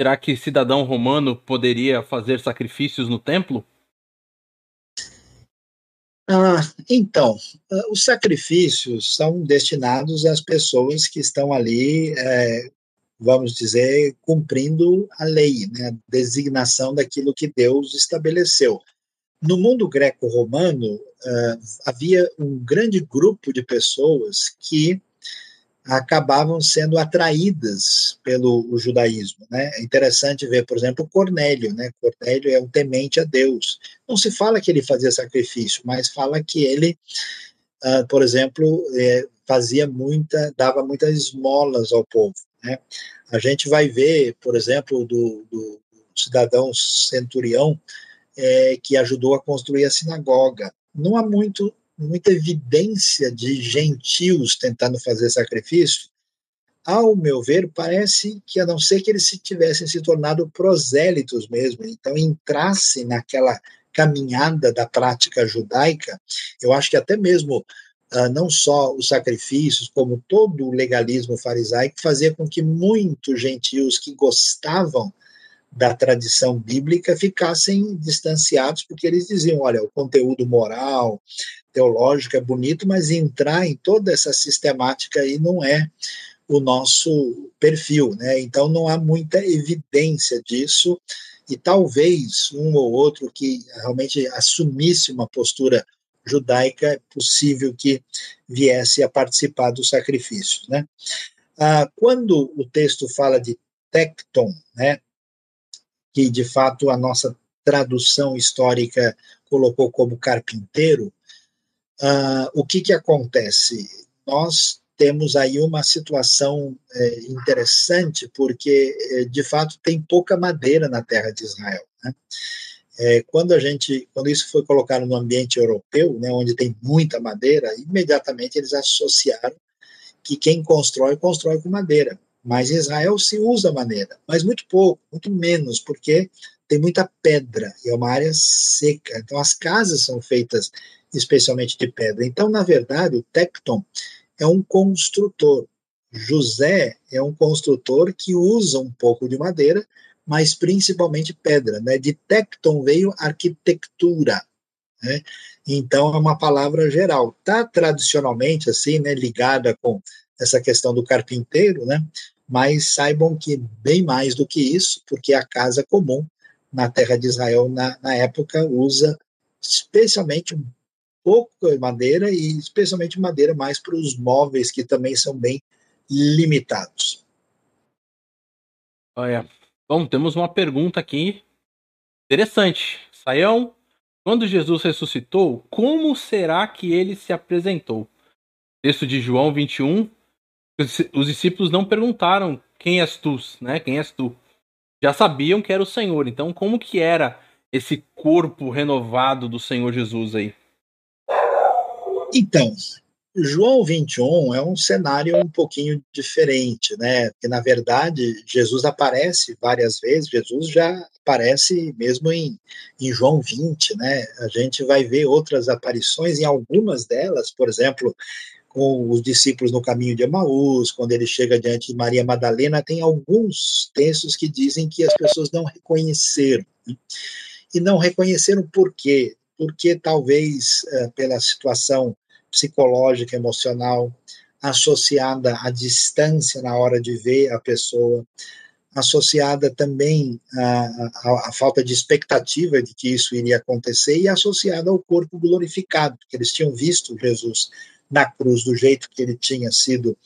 Será que cidadão romano poderia fazer sacrifícios no templo? Ah, então, ah, os sacrifícios são destinados às pessoas que estão ali, é, vamos dizer, cumprindo a lei, né, a designação daquilo que Deus estabeleceu. No mundo greco-romano, uh, havia um grande grupo de pessoas que acabavam sendo atraídas pelo judaísmo. Né? É interessante ver, por exemplo, Cornélio. Né? Cornélio é um temente a Deus. Não se fala que ele fazia sacrifício, mas fala que ele, uh, por exemplo, é, fazia muita, dava muitas esmolas ao povo. Né? A gente vai ver, por exemplo, do, do cidadão centurião é, que ajudou a construir a sinagoga. Não há muito muita evidência de gentios tentando fazer sacrifício, ao meu ver, parece que a não ser que eles se tivessem se tornado prosélitos mesmo, então entrassem naquela caminhada da prática judaica, eu acho que até mesmo uh, não só os sacrifícios, como todo o legalismo farisaico fazia com que muitos gentios que gostavam da tradição bíblica ficassem distanciados, porque eles diziam: olha, o conteúdo moral, teológico é bonito, mas entrar em toda essa sistemática aí não é o nosso perfil, né? Então não há muita evidência disso e talvez um ou outro que realmente assumisse uma postura judaica é possível que viesse a participar do sacrifício, né? Ah, quando o texto fala de tecton, né? Que de fato a nossa tradução histórica colocou como carpinteiro, uh, o que, que acontece? Nós temos aí uma situação é, interessante, porque, é, de fato, tem pouca madeira na terra de Israel. Né? É, quando a gente, quando isso foi colocado no ambiente europeu, né, onde tem muita madeira, imediatamente eles associaram que quem constrói, constrói com madeira. Mas Israel se usa madeira, mas muito pouco, muito menos, porque tem muita pedra e é uma área seca. Então as casas são feitas especialmente de pedra. Então, na verdade, o Tecton é um construtor. José é um construtor que usa um pouco de madeira, mas principalmente pedra. Né? De Tecton veio arquitetura. Né? Então, é uma palavra geral. Está tradicionalmente assim, né, ligada com essa questão do carpinteiro, né? Mas saibam que bem mais do que isso, porque a casa comum na terra de Israel, na, na época, usa especialmente um pouco madeira e especialmente madeira mais para os móveis que também são bem limitados. Olha, bom, temos uma pergunta aqui interessante. Saião, quando Jesus ressuscitou, como será que ele se apresentou? Texto de João 21, os discípulos não perguntaram quem és tu, né? Quem és tu? Já sabiam que era o Senhor. Então, como que era esse corpo renovado do Senhor Jesus aí? Então, João 21 é um cenário um pouquinho diferente, né? Porque, na verdade, Jesus aparece várias vezes, Jesus já aparece mesmo em, em João 20, né? A gente vai ver outras aparições, em algumas delas, por exemplo, com os discípulos no caminho de Emaús, quando ele chega diante de Maria Madalena, tem alguns textos que dizem que as pessoas não reconheceram. Né? E não reconheceram por quê? porque talvez é, pela situação psicológica, emocional associada à distância na hora de ver a pessoa, associada também à, à, falta de expectativa de que isso iria acontecer e associada ao corpo glorificado, porque eles tinham visto Jesus na cruz do jeito que ele tinha sido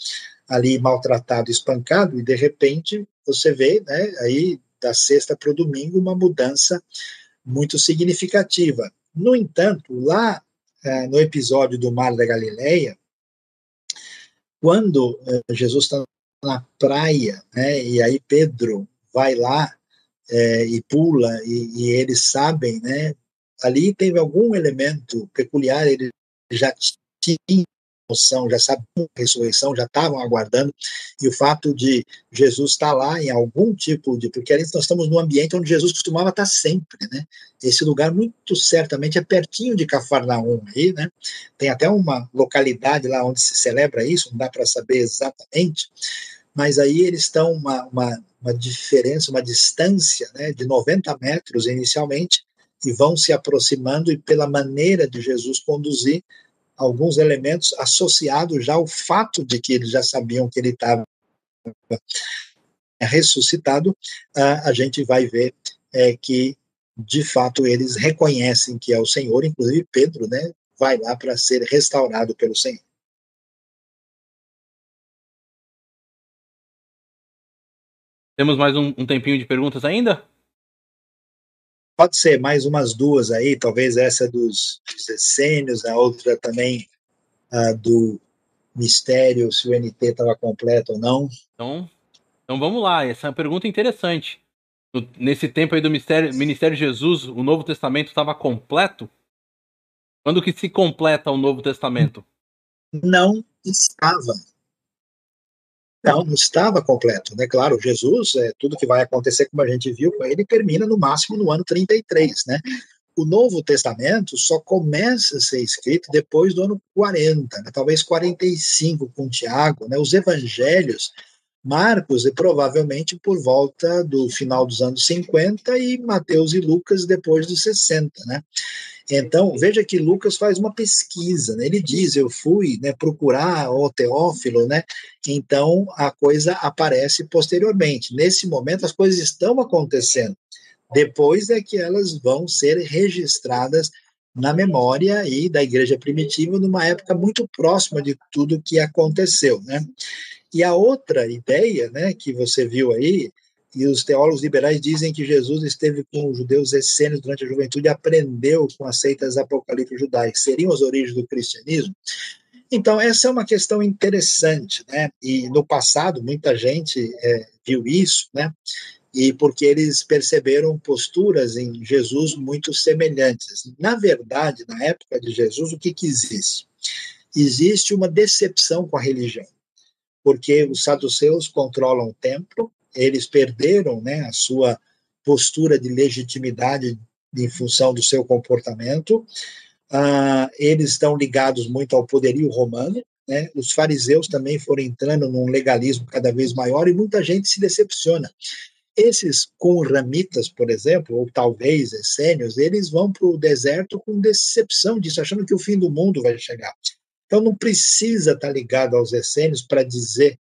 ali maltratado, espancado, e de repente você vê, né, aí da sexta para o domingo, uma mudança muito significativa. No entanto, lá é, no episódio do Mar da Galileia, quando é, Jesus está na praia, né, e aí Pedro vai lá é, e pula, e, e, eles sabem, né, ali teve algum elemento peculiar, ele já tinha noção, já sabiam a ressurreição, já estavam aguardando, e o fato de Jesus estar lá em algum tipo de. Porque ali nós estamos num ambiente onde Jesus costumava estar sempre, né? Esse lugar, muito certamente, é pertinho de Cafarnaum, aí, né? Tem até uma localidade lá onde se celebra isso, não dá para saber exatamente, mas aí eles estão uma, uma, uma diferença, uma distância né, de 90 metros inicialmente, e vão se aproximando, e pela maneira de Jesus conduzir, alguns elementos associados já ao fato de que eles já sabiam que ele estava ressuscitado, a gente vai ver é, que, de fato, eles reconhecem que é o Senhor, inclusive Pedro, né, vai lá para ser restaurado pelo Senhor. Temos mais um, um tempinho de perguntas ainda? Pode ser mais umas duas aí, talvez essa dos, dos essênios, a outra também uh, do mistério, se o NT estava completo ou não. Então, então vamos lá, essa é uma pergunta interessante. No, nesse tempo aí do mistério, Ministério Jesus, o Novo Testamento estava completo? Quando que se completa o Novo Testamento? Não estava. Não, não estava completo, né? Claro, Jesus, é, tudo que vai acontecer, como a gente viu com ele, termina no máximo no ano 33, né? O Novo Testamento só começa a ser escrito depois do ano 40, né? talvez 45 com Tiago, né? Os evangelhos, Marcos, e provavelmente por volta do final dos anos 50 e Mateus e Lucas depois dos 60, né? Então, veja que Lucas faz uma pesquisa, né? ele diz, eu fui né, procurar o Teófilo, né? então a coisa aparece posteriormente. Nesse momento, as coisas estão acontecendo. Depois é que elas vão ser registradas na memória e da igreja primitiva numa época muito próxima de tudo que aconteceu, né? E a outra ideia, né, que você viu aí, e os teólogos liberais dizem que Jesus esteve com os judeus essênios durante a juventude e aprendeu com as seitas apocalípticas judaicas. Seriam as origens do cristianismo? Então, essa é uma questão interessante, né? E no passado, muita gente é, viu isso, né? E porque eles perceberam posturas em Jesus muito semelhantes. Na verdade, na época de Jesus, o que, que existe? Existe uma decepção com a religião, porque os saduceus controlam o templo, eles perderam né, a sua postura de legitimidade em função do seu comportamento. Ah, eles estão ligados muito ao poderio romano. Né? Os fariseus também foram entrando num legalismo cada vez maior e muita gente se decepciona. Esses conramitas, por exemplo, ou talvez essênios, eles vão para o deserto com decepção disso, achando que o fim do mundo vai chegar. Então não precisa estar ligado aos essênios para dizer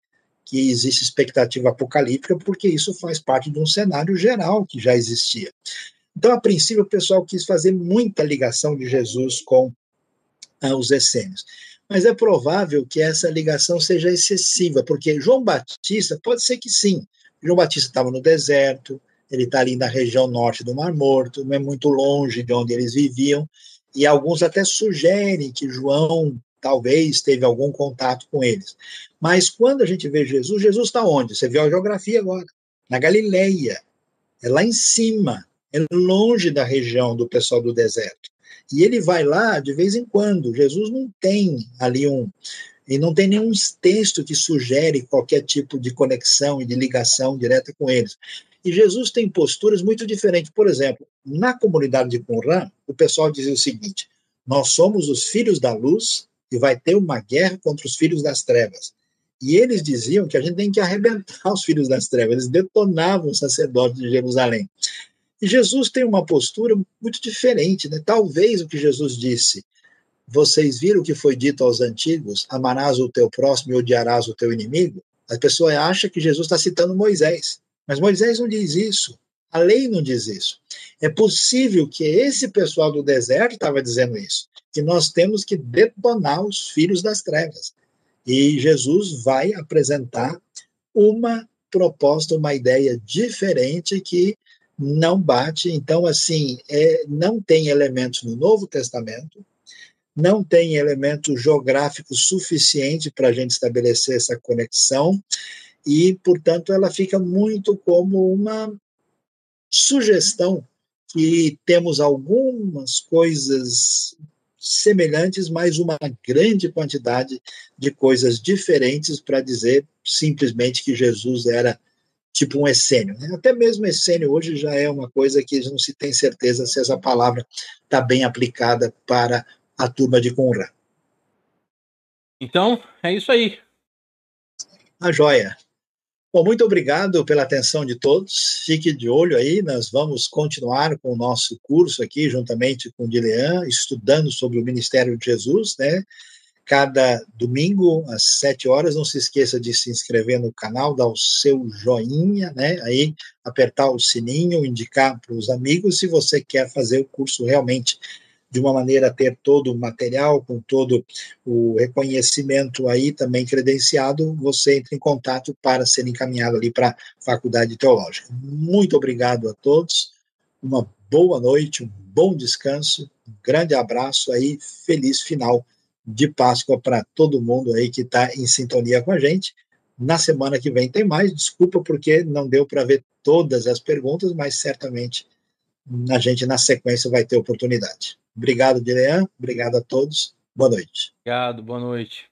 que existe expectativa apocalíptica, porque isso faz parte de um cenário geral que já existia. Então, a princípio, o pessoal quis fazer muita ligação de Jesus com ah, os essênios. Mas é provável que essa ligação seja excessiva, porque João Batista, pode ser que sim. João Batista estava no deserto, ele está ali na região norte do Mar Morto, não é muito longe de onde eles viviam, e alguns até sugerem que João talvez teve algum contato com eles. Mas quando a gente vê Jesus, Jesus está onde? Você viu a geografia agora, na Galileia, é lá em cima, é longe da região do pessoal do deserto. E ele vai lá de vez em quando. Jesus não tem ali um. E não tem nenhum texto que sugere qualquer tipo de conexão e de ligação direta com eles. E Jesus tem posturas muito diferentes. Por exemplo, na comunidade de Qumran, o pessoal dizia o seguinte: nós somos os filhos da luz e vai ter uma guerra contra os filhos das trevas. E eles diziam que a gente tem que arrebentar os filhos das trevas, eles detonavam os sacerdotes de Jerusalém. E Jesus tem uma postura muito diferente, né? Talvez o que Jesus disse, vocês viram o que foi dito aos antigos: amarás o teu próximo e odiarás o teu inimigo? A pessoa acha que Jesus está citando Moisés, mas Moisés não diz isso. A lei não diz isso. É possível que esse pessoal do deserto estava dizendo isso, que nós temos que detonar os filhos das trevas. E Jesus vai apresentar uma proposta, uma ideia diferente que não bate. Então, assim, é, não tem elementos no Novo Testamento, não tem elemento geográfico suficiente para a gente estabelecer essa conexão, e, portanto, ela fica muito como uma sugestão que temos algumas coisas semelhantes, mas uma grande quantidade de coisas diferentes para dizer simplesmente que Jesus era tipo um essênio. Né? Até mesmo essênio hoje já é uma coisa que não se tem certeza se essa palavra está bem aplicada para a turma de Conrad. Então, é isso aí. A joia. Bom, muito obrigado pela atenção de todos. Fique de olho aí, nós vamos continuar com o nosso curso aqui, juntamente com o Dilean, estudando sobre o Ministério de Jesus, né? Cada domingo, às sete horas, não se esqueça de se inscrever no canal, dar o seu joinha, né? Aí, apertar o sininho, indicar para os amigos se você quer fazer o curso realmente de uma maneira ter todo o material, com todo o reconhecimento aí também credenciado, você entra em contato para ser encaminhado ali para a Faculdade Teológica. Muito obrigado a todos, uma boa noite, um bom descanso, um grande abraço aí, feliz final de Páscoa para todo mundo aí que está em sintonia com a gente. Na semana que vem tem mais, desculpa porque não deu para ver todas as perguntas, mas certamente a gente na sequência vai ter oportunidade. Obrigado, Dilean. Obrigado a todos. Boa noite. Obrigado, boa noite.